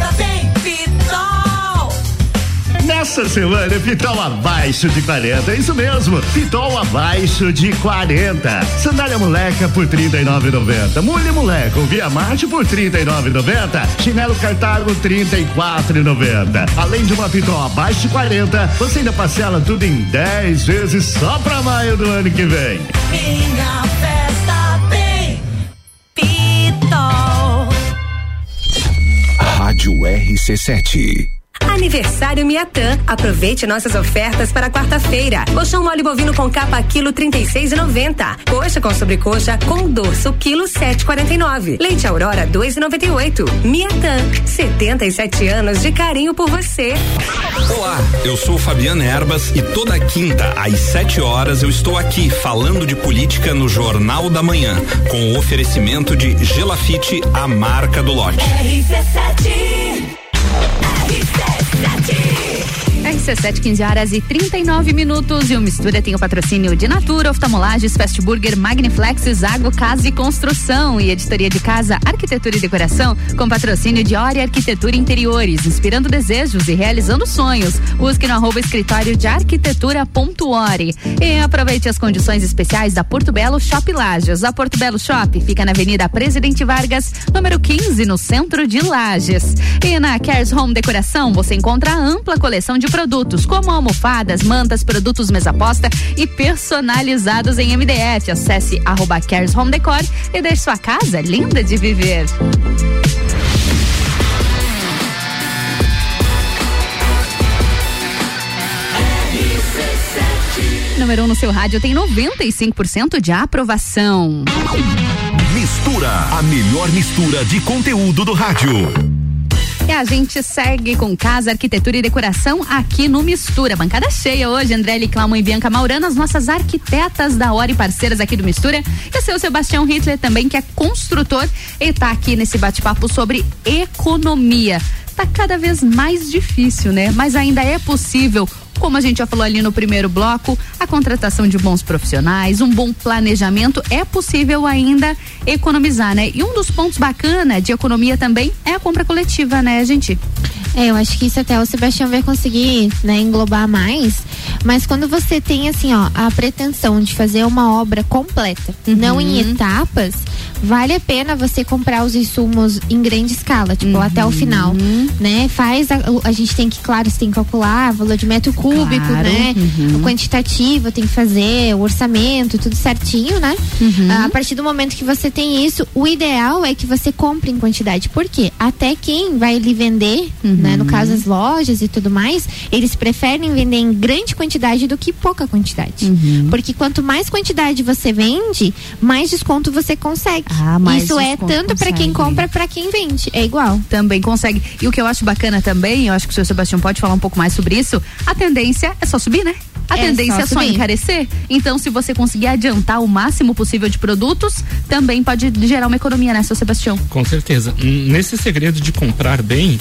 Festa tem Pitol. Nessa semana, Pitol abaixo de 40. É isso mesmo, Pitol abaixo de 40. Sandália moleca por R$ 39,90. Mulher moleca, ou Via Marte por R$ 39,90. Chinelo Cartago R$ 34,90. Além de uma Pitol abaixo de 40, você ainda parcela tudo em 10 vezes só pra maio do ano que vem. Minha festa Rádio RC7. Aniversário Miatã. Aproveite nossas ofertas para quarta-feira. Colchão mole bovino com capa quilo 36,90. Coxa com sobrecoxa com dorso quilo 7,49. Leite Aurora 2,98. Miatã. 77 anos de carinho por você. Olá, eu sou Fabiana Erbas e toda quinta às 7 horas eu estou aqui falando de política no Jornal da Manhã, com o oferecimento de Gelafite, a marca do lote. RC7, Avis Nati 15 horas e 39 minutos. E o Mistura tem o patrocínio de Natura, Oftalmolages, Fast Burger, Magniflex, Zago Casa e Construção e Editoria de Casa, Arquitetura e Decoração, com patrocínio de Ori Arquitetura Interiores, inspirando desejos e realizando sonhos. Busque no arroba escritório de arquitetura.ori. E aproveite as condições especiais da Porto Belo Shop Lages. A Porto Belo Shop fica na Avenida Presidente Vargas, número 15, no centro de Lages. E na Cares Home Decoração você encontra a ampla coleção de produtos, como almofadas, mantas, produtos mesa posta e personalizados em MDF. Acesse arroba Cares Home Decor e deixe sua casa linda de viver. Número 1 um no seu rádio tem 95% de aprovação. Mistura, a melhor mistura de conteúdo do rádio. E a gente segue com Casa, Arquitetura e Decoração aqui no Mistura. Bancada cheia hoje, André Clamo e Bianca Maurana, as nossas arquitetas da hora e parceiras aqui do Mistura. E o seu Sebastião Hitler também, que é construtor e tá aqui nesse bate-papo sobre economia. Tá cada vez mais difícil, né? Mas ainda é possível como a gente já falou ali no primeiro bloco, a contratação de bons profissionais, um bom planejamento, é possível ainda economizar, né? E um dos pontos bacana de economia também é a compra coletiva, né, gente? É, eu acho que isso até o Sebastião vai conseguir, né, englobar mais. Mas quando você tem, assim, ó, a pretensão de fazer uma obra completa, Uhum. não em etapas, vale a pena você comprar os insumos em grande escala, tipo, Uhum. até o final, né? Faz, a, a gente tem que, claro, você tem que calcular valor de metro cúbico, Claro, né? uhum. O quantitativo tem que fazer, o orçamento, tudo certinho, né? Uhum. Ah, A partir do momento que você tem isso, o ideal é que você compre em quantidade. Por quê? Até quem vai lhe vender, né? No caso as lojas e tudo mais, eles preferem vender em grande quantidade do que pouca quantidade. Uhum. Porque quanto mais quantidade você vende, mais desconto você consegue. Ah, mais isso é tanto para quem compra para quem vende. É igual. Também consegue. E o que eu acho bacana também, eu acho que o senhor Sebastião pode falar um pouco mais sobre isso, a tendência é só subir, né? A É tendência só é só subir. encarecer. Então, se você conseguir adiantar o máximo possível de produtos, também pode gerar uma economia, né, seu Sebastião? Com certeza. Nesse segredo de comprar bem,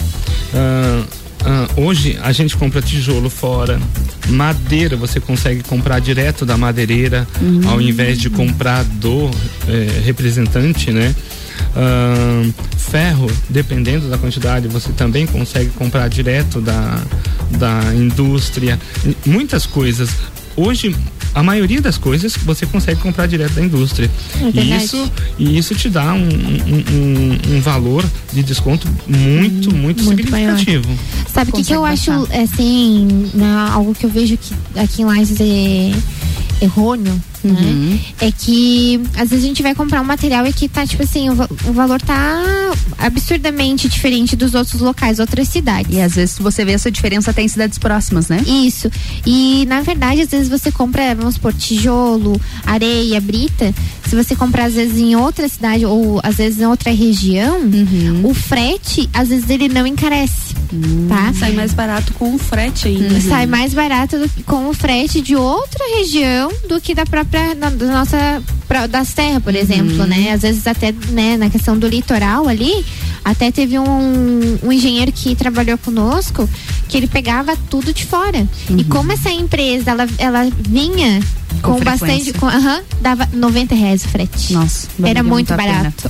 ah, ah, hoje a gente compra tijolo fora, madeira você consegue comprar direto da madeireira, Uhum. ao invés de comprar do eh, representante, né? Ferro, dependendo da quantidade, você também consegue comprar direto da, da indústria. Muitas coisas. Hoje, a maioria das coisas você consegue comprar direto da indústria. É e isso e isso te dá um, um, um- um valor de desconto muito, muito, muito maior. significativo. Sabe o que, que eu acho, assim, né, algo que eu vejo que aqui em Lages é errôneo, Uhum. né? É que às vezes a gente vai comprar um material e que tá, tipo assim, o, o valor tá absurdamente diferente dos outros locais, outras cidades. E às vezes você vê essa diferença até em cidades próximas, né? Isso. E na verdade, às vezes você compra, vamos supor, tijolo, areia, brita. Se você comprar às vezes em outra cidade ou às vezes em outra região, Uhum. o frete, às vezes ele não encarece, tá? Sai mais barato com o frete ainda. Sai mais barato do que- com o frete de outra região do que da própria na- da nossa pra- da serra, por exemplo, né? Às vezes até né, na questão do litoral ali, até teve um, um engenheiro que trabalhou conosco que ele pegava tudo de fora. E como essa empresa ela, ela vinha Com com, bastante, com, aham, dava 90 reais o frete. Nossa, Era muito barato.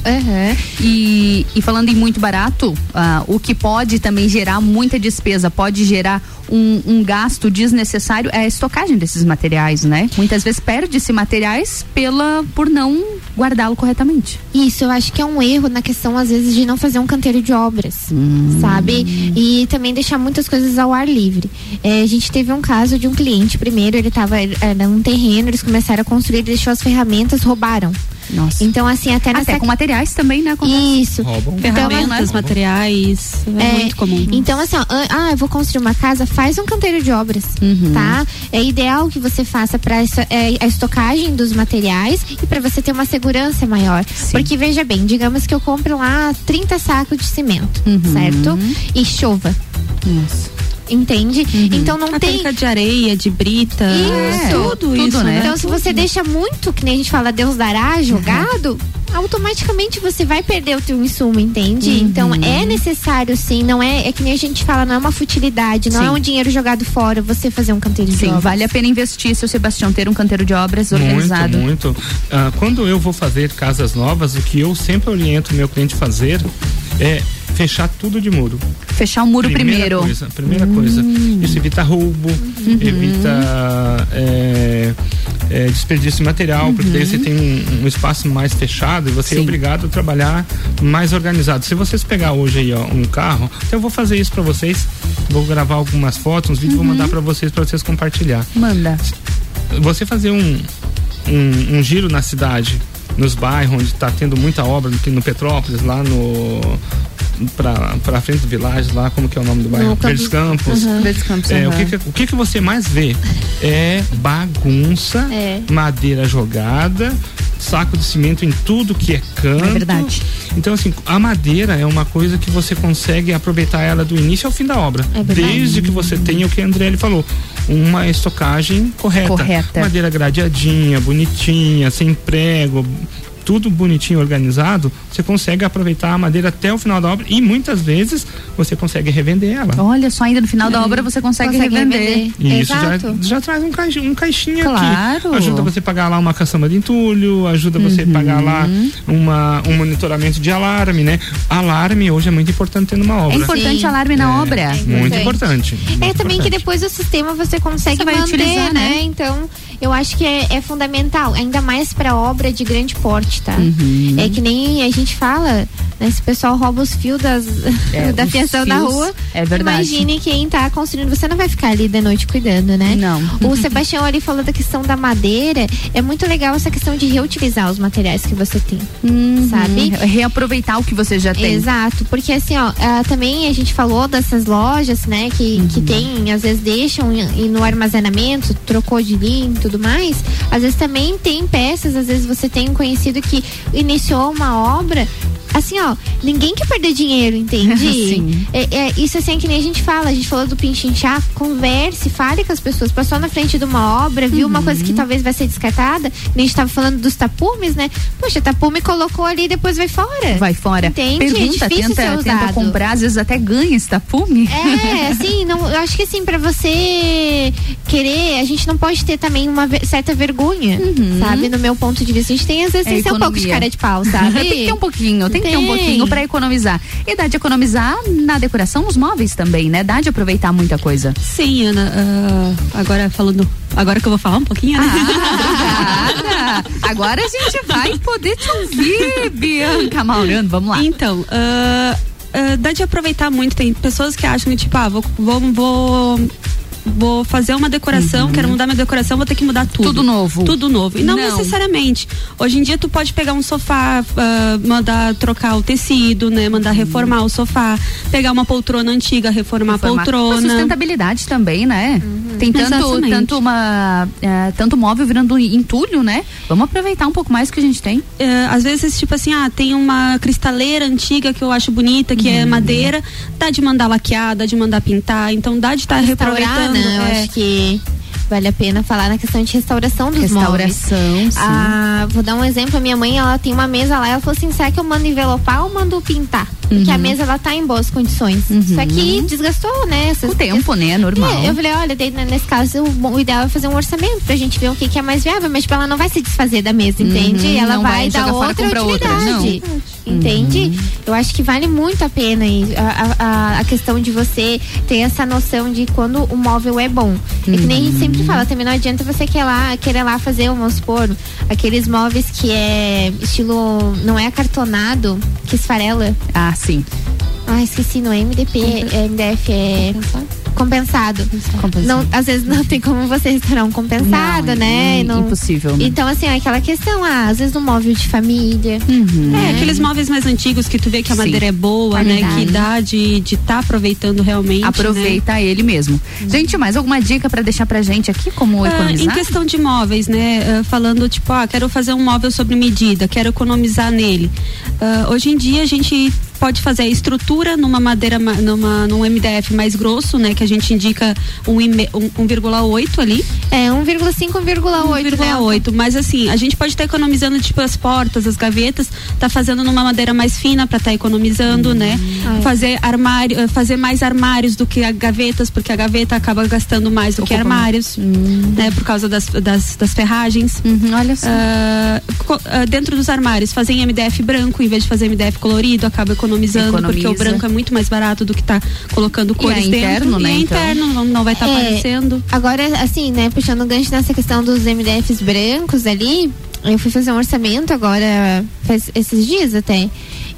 E, e falando em muito barato, ah, o que pode também gerar muita despesa, pode gerar um, um gasto desnecessário é a estocagem desses materiais, né? Muitas vezes perde-se materiais pela por não guardá-lo corretamente. Isso, eu acho que é um erro na questão, às vezes, de não fazer um canteiro de obras, sabe? E também deixar muitas coisas ao ar livre. É, a gente teve um caso de um cliente, primeiro, ele tava, era um terreno terreno, eles começaram a construir, deixou as ferramentas, roubaram. Nossa. Então, assim, até nessa. Até com materiais também, né? Isso. Roubam. Ferramentas, materiais. É, muito comum. Então, assim, ó, ah, eu vou construir uma casa, faz um canteiro de obras, Uhum. tá? É ideal que você faça para a estocagem dos materiais e para você ter uma segurança maior. Porque veja bem, digamos que eu compro lá 30 sacos de cimento, Uhum. certo? E chova. Entende? Então não A tem de areia, de brita. isso, tudo, isso, né? Então, se você deixa muito, que nem a gente fala, Deus dará, jogado, automaticamente você vai perder o teu insumo, entende? Uhum. Então, é necessário sim, não é, é que nem a gente fala, não é uma futilidade, não Sim. é um dinheiro jogado fora, você fazer um canteiro de Sim, obras. vale a pena investir, seu Sebastião, ter um canteiro de obras organizado. Muito, muito. Ah, quando eu vou fazer casas novas, o que eu sempre oriento o meu cliente a fazer é fechar tudo de muro. Fechar o muro primeira primeiro. Coisa, primeira coisa. Isso evita roubo, evita é, é, desperdício de material, porque daí você tem um, um espaço mais fechado e você é obrigado a trabalhar mais organizado. Se vocês pegar hoje aí ó, um carro, então eu vou fazer isso para vocês, vou gravar algumas fotos, uns vídeos, vou mandar para vocês para vocês compartilhar. Manda. Você fazer um, um, um giro na cidade, nos bairros onde está tendo muita obra, aqui no Petrópolis, lá no pra frente do Village, lá, como que é o nome do bairro? Campos- Verdes Campos. Uhum. Verdes Campos, É, o, aham. que, que, o que que você mais vê? É bagunça, É. madeira jogada, saco de cimento em tudo que é canto. É verdade. Então, assim, a madeira é uma coisa que você consegue aproveitar ela do início ao fim da obra. É desde que você tenha o que a André falou. Uma estocagem correta. Correta. Madeira gradeadinha, bonitinha, sem prego, tudo bonitinho, organizado, você consegue aproveitar a madeira até o final da obra e muitas vezes você consegue revender ela. Olha só, ainda no final da obra você consegue, Consegue revender. revender. E isso já, Exato. já traz um, caixa, um caixinha Claro. aqui. Ajuda você a pagar lá uma caçamba de entulho, ajuda você a pagar lá uma, um monitoramento de alarme, né? Alarme hoje é muito importante ter numa É obra. importante Sim. alarme na obra. Muito importante. É muito também que importante. depois o sistema você consegue Você vai manter, utilizar, né? né? Então, eu acho que é, é fundamental, ainda mais para obra de grande porte, tá? Uhum. É que nem a gente fala, né? Se o pessoal rouba os fios das, <laughs> É, da fiação da rua, é verdade. imagine quem tá construindo, você não vai ficar ali de noite cuidando, né? Não. O Sebastião ali falou da questão da madeira, é muito legal essa questão de reutilizar os materiais que você tem, sabe? Uhum. Reaproveitar o que você já tem. Exato, porque assim, ó, ah, também a gente falou dessas lojas, né, que, Uhum. que tem, às vezes deixam e no armazenamento, trocou de linha e tudo mais. Às vezes também tem peças, às vezes você tem um conhecido que iniciou uma obra. Assim, ó, ninguém quer perder dinheiro, entende? <laughs> Sim. É, é, isso assim é que nem a gente fala, a gente falou do pinchinchar, converse, fale com as pessoas. Passou na frente de uma obra, viu uma coisa Uhum. que talvez vai ser descartada, nem a gente tava falando dos tapumes, né? Poxa, tapume colocou ali e depois vai fora. Vai fora. Entende? é Pergunta, ser tenta, tenta comprar, às vezes até ganha esse tapume. É, assim, não, eu acho que assim, pra você querer, a gente não pode ter também uma ve- certa vergonha, sabe? No meu ponto de vista, a gente tem às vezes É tem que ser um pouco de cara de pau, sabe? <laughs> tem que ter um pouquinho, tem, que ter um Tem. pouquinho pra economizar. E dá de economizar na decoração, nos móveis também, né? Dá de aproveitar muita coisa. Sim, Ana. ah, agora falando. Agora que eu vou falar um pouquinho, né? <laughs> Obrigada! Agora a gente vai poder te ouvir, Bianca Maurano. Vamos lá. Então, ah, ah, dá de aproveitar muito. Tem pessoas que acham que, tipo, ah, vou, vou, vou, vou fazer uma decoração, quero mudar minha decoração, vou ter que mudar tudo. Uhum. Tudo novo. Tudo novo. E não, Não. necessariamente. Hoje em dia tu pode pegar um sofá, ah, mandar trocar o tecido, né? Mandar reformar o sofá, pegar uma poltrona antiga, reformar, a poltrona. Uma sustentabilidade também, né? Tem tanto, Exatamente. tanto uma é, tanto móvel virando entulho, né? Vamos aproveitar um pouco mais que a gente tem. É, às vezes, tipo assim, ah, tem uma cristaleira antiga que eu acho bonita, que Uhum. é madeira, dá de mandar laquear, dá de mandar pintar, então dá de estar Restaurar, reaproveitando. né? Eu é. acho que vale a pena falar na questão de restauração dos Restauração, móveis. sim. Ah, vou dar um exemplo, a minha mãe, ela tem uma mesa lá, ela falou assim, será que eu mando envelopar ou mando pintar? Porque a Uhum. mesa, ela tá em boas condições. Só que desgastou, né? Essas O tempo, né? Normal. É, eu falei, olha, daí, né, nesse caso, o, ideal é fazer um orçamento pra gente ver o que, que é mais viável, mas tipo, ela não vai se desfazer da mesa, entende? Uhum, ela não vai, vai dar outra compra outra, utilidade. Entende? Eu acho que vale muito a pena a, a- a- questão de você ter essa noção de quando o móvel é bom. É que nem a gente sempre fala, também não adianta você querer lá, querer lá fazer, vamos supor, aqueles móveis que é estilo, não é acartonado, que esfarela. Ah, sim. Ah, esqueci, não é MDP, é MDF, é compensado. Não, às vezes não tem como você restaurar um compensado, Não, né? é Não- impossível, né? Então, assim, é aquela questão, ah, às vezes um móvel de família. Uhum. É, aqueles móveis mais antigos que tu vê que a Sim. madeira é boa, né? Qualidade. Que dá de estar tá aproveitando realmente. Aproveita ele mesmo. Gente, mais alguma dica pra deixar pra gente aqui como Ah, economizar? em questão de móveis, né? ah, falando tipo, ah, quero fazer um móvel sobre medida, quero economizar nele. Ah, hoje em dia a gente pode fazer a estrutura numa madeira, ma- numa, num MDF mais grosso, né? Que a gente indica um, e me- um, 1,8 ali. É, 1,5, 1,8. 1,8. Mas assim, a gente pode estar economizando, tipo, as portas, as gavetas, tá fazendo numa madeira mais fina para estar economizando, né? Ah. Fazer armário, eh, fazer mais armários do que a gavetas, porque a gaveta acaba gastando mais do que armários, né? Por causa das, das, das ferragens. olha só. Ah, dentro dos armários, fazer em MDF branco em vez de fazer MDF colorido, acaba economizando, porque o Economiza. branco é muito mais barato do que tá colocando cores é dentro. interno, né, E é então? interno, não, não vai estar É, aparecendo. Agora, assim, né, puxando o gancho nessa questão dos MDFs brancos ali, eu fui fazer um orçamento agora, faz esses dias até.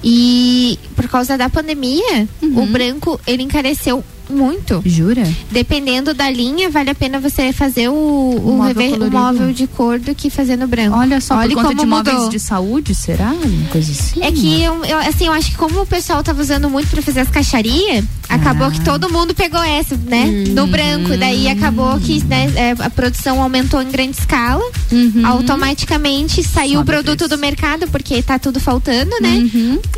E por causa da pandemia, o branco ele encareceu muito. Uhum. Jura? Dependendo da linha, vale a pena você fazer o, o, móvel rever- o móvel de cor do que fazer no branco. Olha só, Olha por conta como de móveis mudou. de saúde, será? Uma coisa assim? É que, eu, eu- assim, eu acho que como o pessoal tava usando muito pra fazer as caixarias, acabou Ah. que todo mundo pegou essa, né? Hum. No branco. Daí acabou que né, é, a produção aumentou em grande escala. Uhum. Automaticamente saiu o produto do mercado, porque tá tudo faltando, né?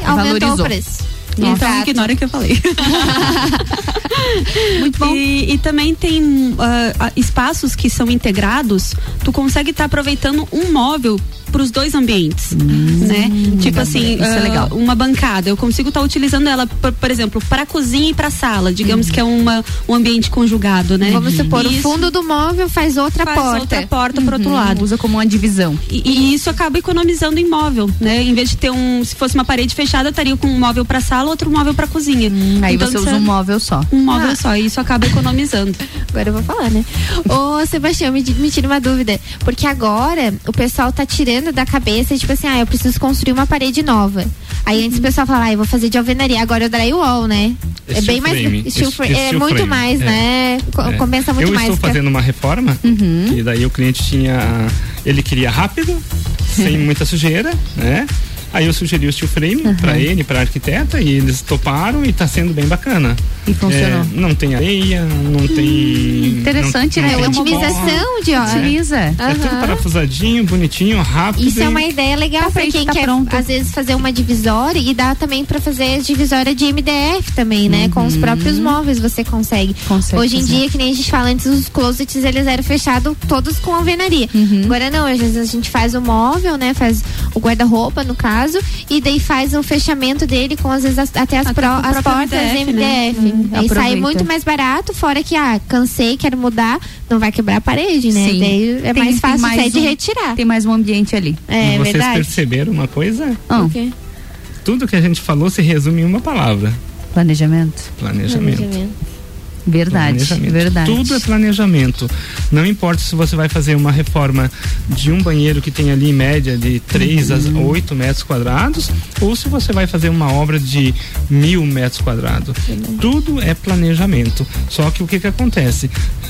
Aumentou Valorizou. o preço. Então Exato. ignora o que eu falei. <laughs> Muito bom. E, e também tem ah, espaços que são integrados, tu consegue estar aproveitando um móvel para os dois ambientes, né? Tipo assim, Isso é legal. uma bancada, eu consigo estar utilizando ela, por, por exemplo, para cozinha e para sala, digamos que é uma, um ambiente conjugado, né? Vamos supor, o Isso fundo do móvel faz outra faz porta. outra porta pro outro Uhum. lado. Usa como uma divisão. E, e isso acaba economizando em móvel, né? Em vez de ter um, se fosse uma parede fechada, eu estaria com um móvel para sala, outro móvel para cozinha. Aí Então, você usa é um móvel só. um móvel Ah. só, e isso acaba economizando. Agora eu vou falar, né? Ô, Sebastião, me, me tira uma dúvida. Porque agora o pessoal tá tirando da cabeça, tipo assim, ah, eu preciso construir uma parede nova. Aí antes o pessoal fala, ah, eu vou fazer de alvenaria. Agora é o drywall, né? É, Steel bem mais. frame. steel Esse- fra- esse é steel muito frame, mais, é. né? É. Compensa muito eu mais. estou pra- fazendo uma reforma Uhum. e daí o cliente tinha ele queria rápido <laughs> sem muita sujeira né aí eu sugeri o steel frame Uhum. para ele para arquiteta e eles toparam e está sendo bem bacana E funcionou. É, não tem areia não tem Interessante, não, né? não tem Otimização de hora. Utiliza. é tudo parafusadinho bonitinho rápido Isso é e- uma ideia legal Tá pra feito, quem tá quer, pronto. às vezes, fazer uma divisória e dá também pra fazer divisória de MDF também, né? Com os próprios móveis você consegue. Consegue Hoje em dia, que nem a gente fala antes, os closets eles eram fechados todos com alvenaria. Agora não, às vezes a gente faz o móvel, né? Faz o guarda-roupa, no caso, e daí faz o fechamento dele com, às vezes, as- até as, Até as portas MDF, MDF. né? Hum, Aí sai aproveita. muito mais barato, fora que, ah, cansei, quero mudar, não vai quebrar a parede, né? Sim. Daí é Tem- mais fácil mais até de um- retirar. Tem mais um ambiente ali. É e vocês verdade. perceberam uma coisa Ah, O quê? tudo que a gente falou se resume em uma palavra planejamento. planejamento Planejamento. Verdade. Tudo é planejamento. Não importa se você vai fazer uma reforma de um banheiro que tem ali em média de 3 a Uhum. 8 metros quadrados, ou se você vai fazer uma obra de mil metros quadrados. Tudo é planejamento. Só que o que que acontece?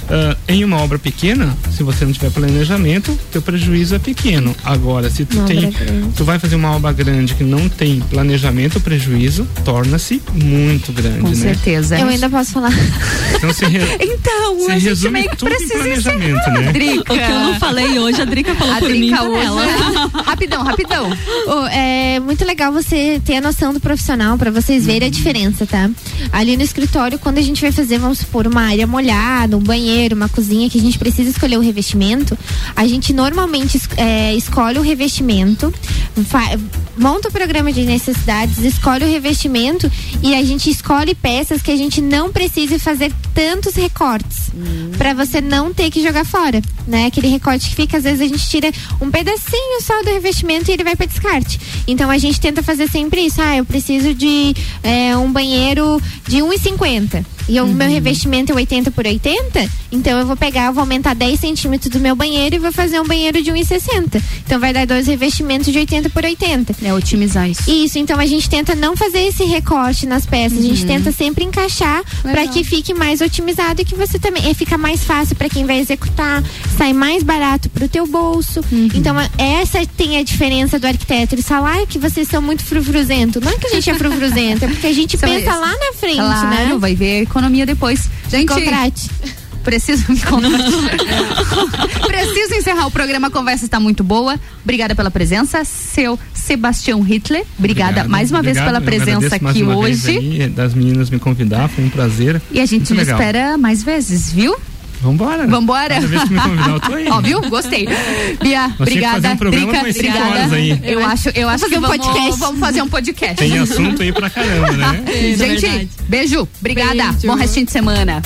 Ah, em uma obra pequena, se você não tiver planejamento, teu prejuízo é pequeno. Agora, se tu Uma tem, tu vai fazer uma obra grande que não tem planejamento, o prejuízo torna-se muito grande, Com né? certeza. Eu ainda posso falar. <laughs> Então se, re- <laughs> Então, se a gente resume meio que precisa planejamento, né? Drica. O que eu não falei hoje, a Drica falou A por mim Drica por hoje. ela. <laughs> rapidão, rapidão. Ô, é muito legal você ter a noção do profissional pra vocês verem a diferença, tá? Ali no escritório, quando a gente vai fazer, vamos supor, uma área molhada, um banheiro, uma cozinha, que a gente precisa escolher o revestimento, a gente normalmente é, escolhe o revestimento, monta o programa de necessidades, escolhe o revestimento e a gente escolhe peças que a gente não precise fazer tantos recortes pra você não ter que jogar fora, né? Aquele recorte que fica, às vezes a gente tira um pedacinho só do revestimento e ele vai para descarte. Então a gente tenta fazer sempre isso. Ah, eu preciso de é, um banheiro de 1,50. E o meu revestimento é 80 por 80, então eu vou pegar, eu vou aumentar 10 centímetros do meu banheiro e vou fazer um banheiro de 1,60. Então vai dar dois revestimentos de 80 por 80. É otimizar isso. Isso, então a gente tenta não fazer esse recorte nas peças, a gente tenta sempre encaixar para que fique mais otimizado e que você também e fica mais fácil para quem vai executar, sai mais barato pro teu bolso. Então a- essa tem a diferença do arquiteto. Eles falam "Ai, que vocês são muito frufruzento. Não é que a gente é frufruzento, é porque a gente <laughs> pensa lá na frente, claro, né? vai ver economia depois. Gente, contrate. Preciso me. <laughs> Preciso encerrar o programa. A conversa está muito boa. Obrigada pela presença, seu Sebastião Hitler. Obrigada Obrigado, mais uma vez obrigado. pela Eu presença aqui vez hoje. aí, das meninas me convidar, foi um prazer. E a gente Muito espera mais vezes, viu? Vambora. Vambora. Cada vez que me convidar, eu tô aí. <laughs> Ó, viu? Gostei. Bia, que obrigada. fazer um programa Drica, com cinco obrigada. horas aí. Eu acho, eu acho que um vamos, podcast. vamos fazer um podcast. Tem assunto aí pra caramba, né? <laughs> Gente, beijo. Obrigada. Beijo. Bom restinho de semana.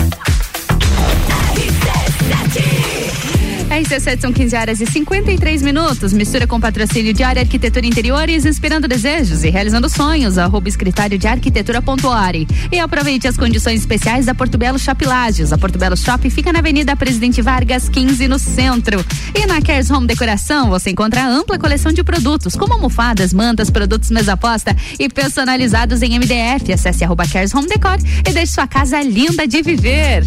RC7 são 15 horas e 53 minutos. Mistura com patrocínio de área Arquitetura Interiores, inspirando desejos e realizando sonhos. Arroba escritório de arquitetura.ori. E aproveite as condições especiais da Porto Belo Shop Lages. A Porto Belo Shop fica na Avenida Presidente Vargas, 15 no centro. E na Cares Home Decoração você encontra ampla coleção de produtos, como almofadas, mantas, produtos mesa posta e personalizados em MDF. Acesse arroba Cares Home Decor e deixe sua casa linda de viver.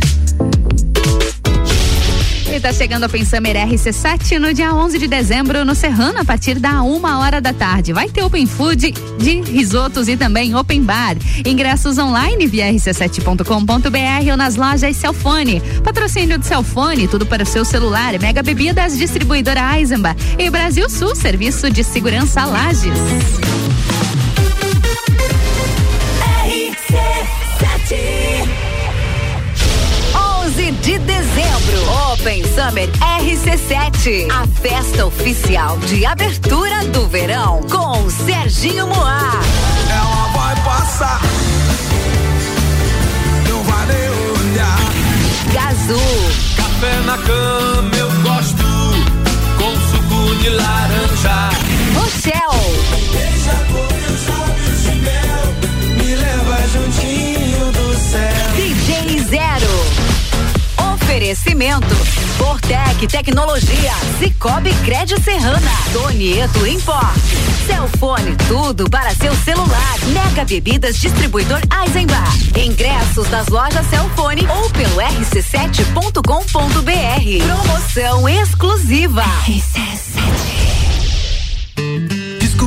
E tá chegando a Pensamer RC7 no dia 11 de dezembro no Serrano a partir da uma hora da tarde. Vai ter open food de risotos e também open bar. Ingressos online via rc7.com.br ou nas lojas Celfone. Patrocínio de Celfone, tudo para o seu celular. Mega Bebidas, distribuidora Eisenbach e Brasil Sul, serviço de segurança Lages. RC7 11 de dezembro, Open Summer RC7, a festa oficial de abertura do verão com Serginho Moá. Ela vai passar. Não vai nem olhar. Gazu, Café na cama eu gosto com suco de laranja. Rochelle, Deixa com meus lábios de mel. Me leva juntinho do céu. DJ Zero. Oferecimento. Fortec Tecnologia, Cicobi Crédito Serrana, Donieto Import, Celfone, tudo para seu celular, Mega Bebidas Distribuidor Eisenbach, ingressos das lojas Celfone ou pelo rc7.com.br, promoção exclusiva.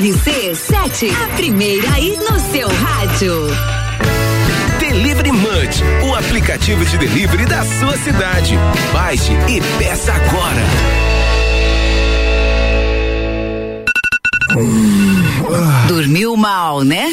RC7, a primeira aí no seu rádio. Delivery Munch, o aplicativo de delivery da sua cidade. Baixe e peça agora. Dormiu mal, né?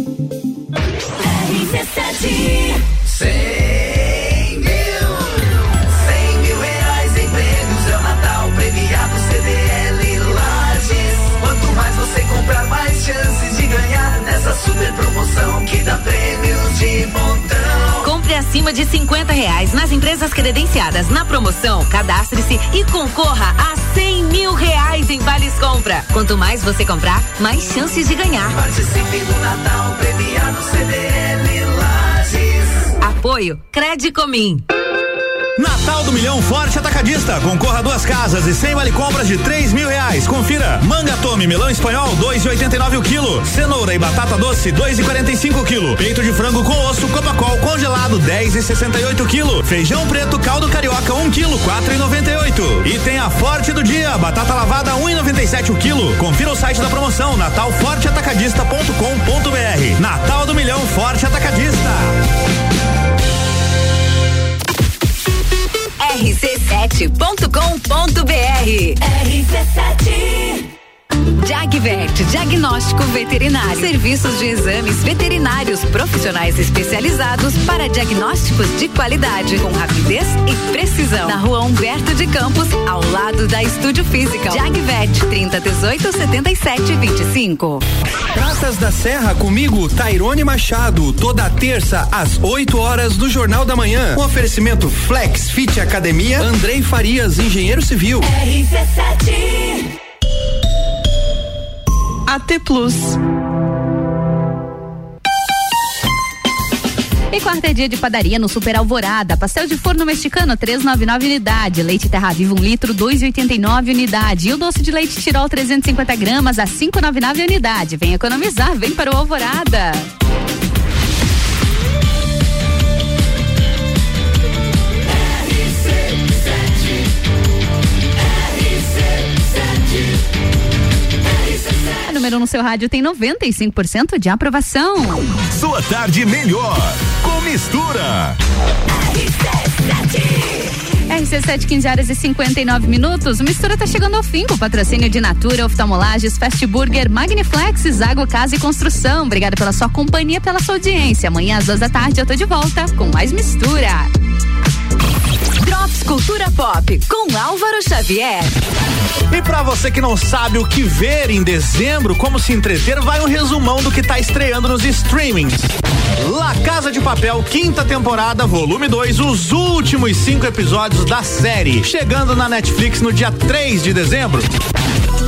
Super promoção que dá prêmios de montão Compre acima de de 50 reais nas empresas credenciadas na promoção, cadastre-se e concorra a 100 mil reais em vales compra. Quanto mais você comprar, mais chances de ganhar. Participe do Natal premiado CDL. Apoio Credicomim. Natal do Milhão Forte Atacadista. Concorra a duas casas e sem vale compras de três mil reais. Confira. Manga Tome, melão espanhol, dois e oitenta e nove o quilo. Cenoura e batata doce, dois e quarenta e cinco o quilo. Peito de frango com osso, Copacol congelado, dez e sessenta e oito o quilo. Feijão preto, caldo carioca, um quilo, quatro e noventa e oito. E tem a Forte do Dia, batata lavada, um e noventa e sete o quilo. Confira o site da promoção, natalforteatacadista.com.br. Natal do Milhão Forte Atacadista. rc7.com.br RC7 Jagvet, diagnóstico veterinário. Serviços de exames veterinários profissionais especializados para diagnósticos de qualidade, com rapidez e precisão. Na rua Humberto de Campos, ao lado da Estúdio Física. Jagvet, 30 18 77 25. Praças da Serra comigo, Tairone Machado, toda terça às 8 horas do Jornal da Manhã. Um oferecimento Flex Fit Academia, Andrei Farias, engenheiro civil. RC7 AT Plus. E quarta é dia de padaria no Super Alvorada. Pastel de forno mexicano, 399 unidade. Leite Terra Viva, um litro, 2,89 unidade. E o doce de leite Tirol, 350 gramas, a 599 unidade. Vem economizar, vem para o Alvorada. Número um no seu rádio tem 95% de aprovação. Sua tarde melhor com mistura. RC7, 15 horas e 59 minutos. O Mistura tá chegando ao fim com patrocínio de Natura, Oftalmolages, Fast Burger, Magniflex, Zago Casa e Construção. Obrigada pela sua companhia, pela sua audiência. Amanhã às duas da tarde eu tô de volta com mais Mistura. Drops Cultura Pop com Álvaro Xavier. E pra você que não sabe o que ver em dezembro, como se entreter, vai um resumão do que tá estreando nos streamings. La Casa de Papel, quinta temporada, volume 2, os últimos cinco episódios da série, chegando na Netflix no dia 3 de dezembro.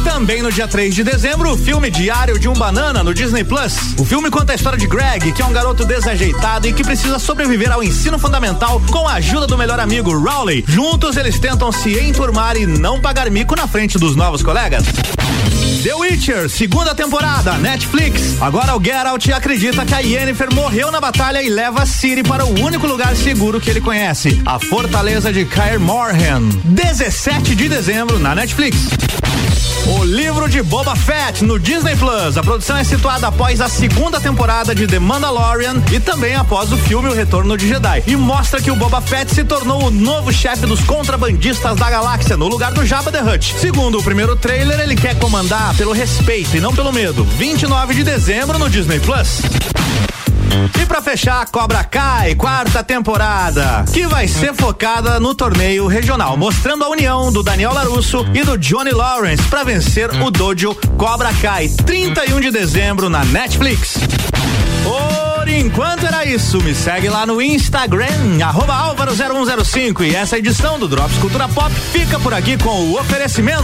Também no dia 3 de dezembro, o filme Diário de um Banana no Disney Plus. O filme conta a história de Greg, que é um garoto desajeitado e que precisa sobreviver ao ensino fundamental com a ajuda do melhor amigo Rowley. Juntos eles tentam se enturmar e não pagar mico na frente dos novos colegas. The Witcher, segunda temporada, Netflix. Agora o Geralt acredita que a Yennefer morreu na batalha e leva Ciri para o único lugar seguro que ele conhece, a fortaleza de Kaer Morhen. 17 de dezembro na Netflix. O livro de Boba Fett no Disney Plus. A produção é situada após a segunda temporada de The Mandalorian e também após o filme O Retorno de Jedi. E mostra que o Boba Fett se tornou o novo chefe dos contrabandistas da galáxia no lugar do Jabba the Hutt. Segundo o primeiro trailer, ele quer comandar pelo respeito e não pelo medo. 29 de dezembro no Disney Plus. E pra fechar, Cobra Kai, quarta temporada, que vai ser focada no torneio regional, mostrando a união do Daniel Larusso e do Johnny Lawrence para vencer o dojo Cobra Kai, 31 de dezembro na Netflix. Por enquanto era isso, me segue lá no Instagram, arroba Álvaro0105 e essa edição do Drops Cultura Pop fica por aqui com o oferecimento.